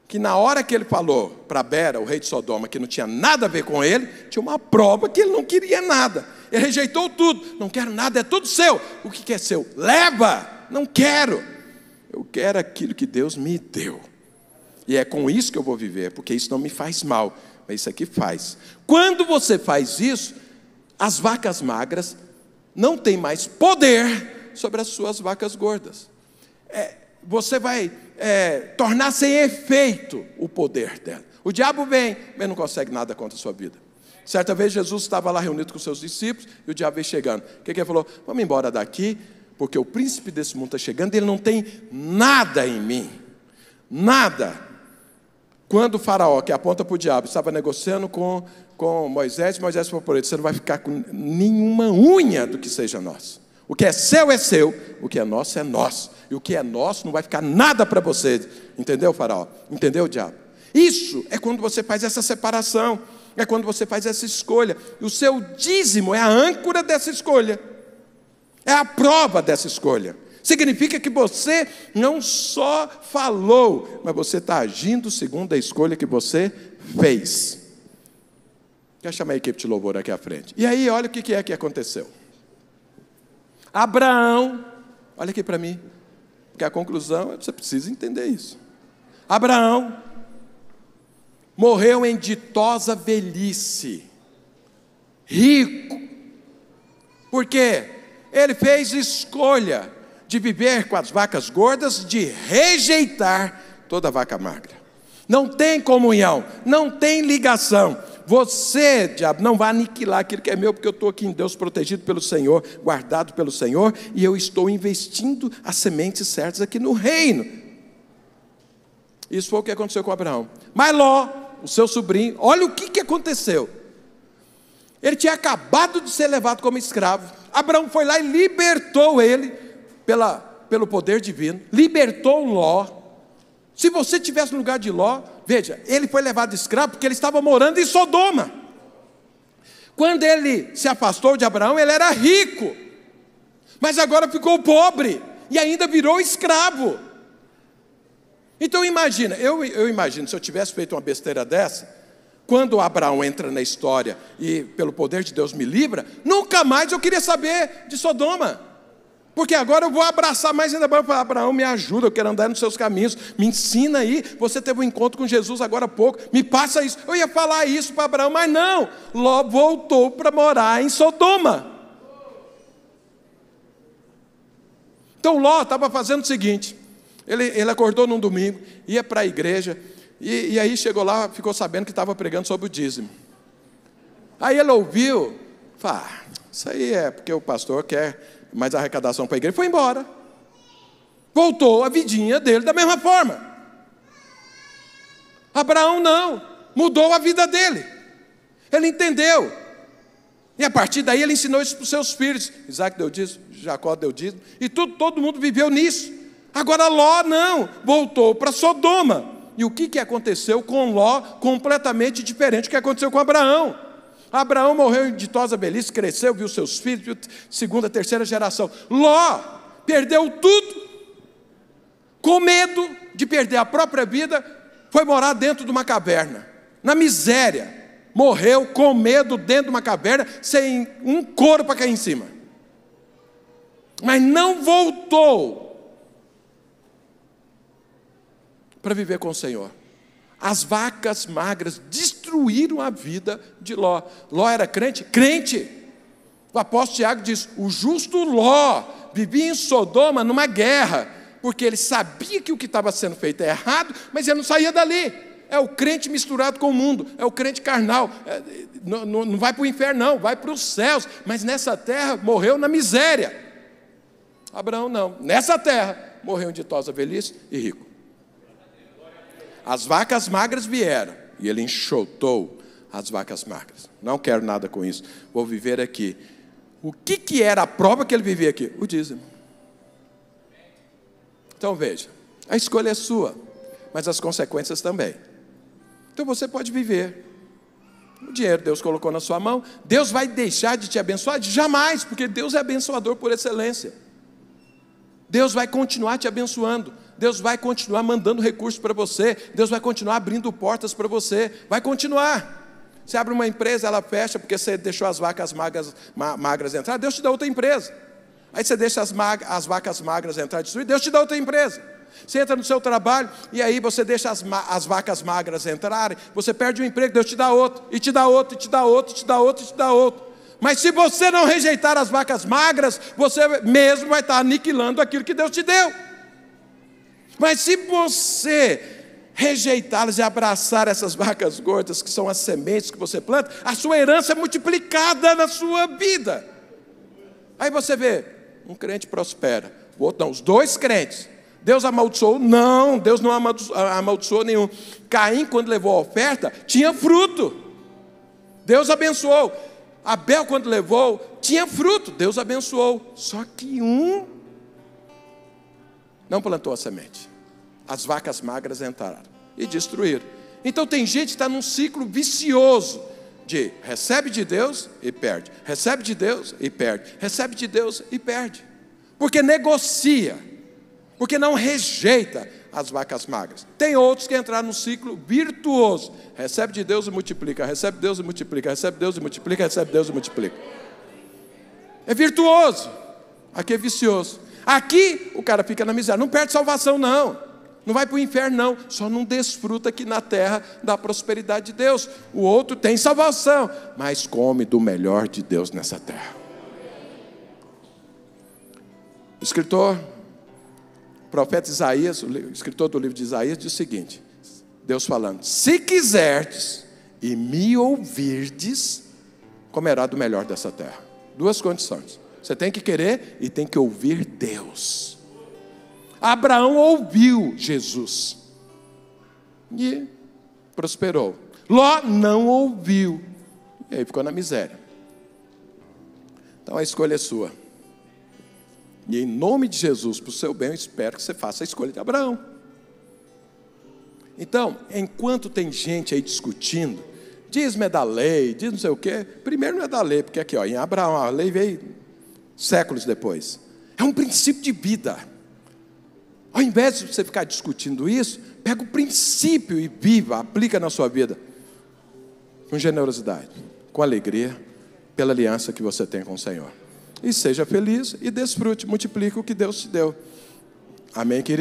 A: que na hora que ele falou para Bera, o rei de Sodoma, que não tinha nada a ver com ele, tinha uma prova que ele não queria nada. Ele rejeitou tudo, não quero nada, é tudo seu. O que é seu? Leva, não quero. Eu quero aquilo que Deus me deu. E é com isso que eu vou viver, porque isso não me faz mal, mas isso aqui faz. Quando você faz isso, as vacas magras não têm mais poder sobre as suas vacas gordas. É, você vai é, tornar sem efeito o poder dela. O diabo vem, mas não consegue nada contra a sua vida. Certa vez Jesus estava lá reunido com seus discípulos e o diabo veio chegando. O que, que ele falou? Vamos embora daqui, porque o príncipe desse mundo está chegando, ele não tem nada em mim, nada. Quando o faraó, que aponta para o diabo, estava negociando com, com Moisés, Moisés falou para ele: Você não vai ficar com nenhuma unha do que seja nosso. O que é seu é seu, o que é nosso é nosso. E o que é nosso não vai ficar nada para você. Entendeu, faraó? Entendeu, diabo? Isso é quando você faz essa separação, é quando você faz essa escolha. E o seu dízimo é a âncora dessa escolha, é a prova dessa escolha. Significa que você não só falou, mas você está agindo segundo a escolha que você fez. Quer chamar a equipe de louvor aqui à frente. E aí, olha o que é que aconteceu. Abraão, olha aqui para mim, porque a conclusão é você precisa entender isso. Abraão morreu em ditosa velhice, rico, porque ele fez escolha de viver com as vacas gordas, de rejeitar toda vaca magra. Não tem comunhão, não tem ligação. Você, diabo, não vai aniquilar aquilo que é meu, porque eu estou aqui em Deus, protegido pelo Senhor, guardado pelo Senhor, e eu estou investindo as sementes certas aqui no reino. Isso foi o que aconteceu com Abraão. Mas Ló, o seu sobrinho, olha o que, que aconteceu. Ele tinha acabado de ser levado como escravo. Abraão foi lá e libertou ele pela, pelo poder divino, libertou Ló. Se você tivesse no lugar de Ló, veja, ele foi levado escravo porque ele estava morando em Sodoma. Quando ele se afastou de Abraão, ele era rico, mas agora ficou pobre e ainda virou escravo. Então imagina, eu, eu imagino, se eu tivesse feito uma besteira dessa, quando Abraão entra na história e pelo poder de Deus me livra, nunca mais eu queria saber de Sodoma. Porque agora eu vou abraçar mais ainda para Abraão, me ajuda, eu quero andar nos seus caminhos, me ensina aí. Você teve um encontro com Jesus agora há pouco, me passa isso. Eu ia falar isso para Abraão, mas não. Ló voltou para morar em Sodoma. Então Ló estava fazendo o seguinte: ele, ele acordou num domingo, ia para a igreja, e, e aí chegou lá, ficou sabendo que estava pregando sobre o dízimo. Aí ele ouviu, falou, ah, isso aí é porque o pastor quer mais arrecadação para a igreja, foi embora. Voltou a vidinha dele da mesma forma. Abraão não, mudou a vida dele. Ele entendeu. E a partir daí ele ensinou isso para os seus filhos. Isaac deu dízimo, Jacó deu dízimo, e tudo, todo mundo viveu nisso. Agora Ló não, voltou para Sodoma. E o que, que aconteceu com Ló? Completamente diferente do que aconteceu com Abraão. Abraão morreu em ditosa velhice, cresceu, viu seus filhos, segunda, terceira geração. Ló perdeu tudo, com medo de perder a própria vida, foi morar dentro de uma caverna, na miséria. Morreu com medo dentro de uma caverna, sem um couro para cair em cima. Mas não voltou para viver com o Senhor. As vacas magras destruíram a vida de Ló. Ló era crente? Crente. O apóstolo Tiago diz: o justo Ló vivia em Sodoma numa guerra, porque ele sabia que o que estava sendo feito é errado, mas ele não saía dali. É o crente misturado com o mundo, é o crente carnal. É, não, não, não vai para o inferno, não, vai para os céus, mas nessa terra morreu na miséria. Abraão não, nessa terra morreu em ditosa velhice e rico. As vacas magras vieram e ele enxotou as vacas magras. Não quero nada com isso. Vou viver aqui. O que, que era a prova que ele vivia aqui? O dízimo. Então veja, a escolha é sua, mas as consequências também. Então você pode viver. O dinheiro Deus colocou na sua mão. Deus vai deixar de te abençoar? Jamais, porque Deus é abençoador por excelência. Deus vai continuar te abençoando. Deus vai continuar mandando recursos para você, Deus vai continuar abrindo portas para você, vai continuar. Você abre uma empresa, ela fecha porque você deixou as vacas magras, magras entrar, Deus te dá outra empresa. Aí você deixa as, mag, as vacas magras entrar e destruir, Deus te dá outra empresa. Você entra no seu trabalho e aí você deixa as, as vacas magras entrarem, você perde um emprego, Deus te dá outro, e te dá outro, e te dá outro, e te dá outro, e te dá outro. Mas se você não rejeitar as vacas magras, você mesmo vai estar aniquilando aquilo que Deus te deu. Mas se você rejeitá-las e abraçar essas vacas gordas, que são as sementes que você planta, a sua herança é multiplicada na sua vida. Aí você vê, um crente prospera, o outro não, os dois crentes Deus amaldiçoou? Não, Deus não amaldiçoou nenhum. Caim, quando levou a oferta, tinha fruto. Deus abençoou. Abel, quando levou, tinha fruto. Deus abençoou. Só que um não plantou a semente. As vacas magras entraram e destruíram. Então tem gente que está num ciclo vicioso de recebe de Deus e perde, recebe de Deus e perde, recebe de Deus e perde, porque negocia, porque não rejeita as vacas magras. Tem outros que entraram no ciclo virtuoso, recebe de Deus e multiplica, recebe de Deus e multiplica, recebe de Deus e multiplica, recebe de Deus e multiplica. É virtuoso, aqui é vicioso. Aqui o cara fica na miséria, não perde salvação, não. Não vai para o inferno, não. Só não desfruta aqui na terra da prosperidade de Deus. O outro tem salvação, mas come do melhor de Deus nessa terra. O escritor, o profeta Isaías, o escritor do livro de Isaías, diz o seguinte: Deus falando, se quiserdes e me ouvirdes, comerá do melhor dessa terra. Duas condições. Você tem que querer e tem que ouvir Deus. Abraão ouviu Jesus e prosperou. Ló não ouviu, e aí ficou na miséria. Então a escolha é sua. E em nome de Jesus, para o seu bem, eu espero que você faça a escolha de Abraão. Então, enquanto tem gente aí discutindo, diz-me é da lei, diz não sei o quê, primeiro não é da lei, porque aqui, ó, em Abraão, a lei veio séculos depois. É um princípio de vida. Ao invés de você ficar discutindo isso, pega o princípio e viva, aplica na sua vida. Com generosidade, com alegria, pela aliança que você tem com o Senhor. E seja feliz e desfrute, multiplique o que Deus te deu. Amém, querido?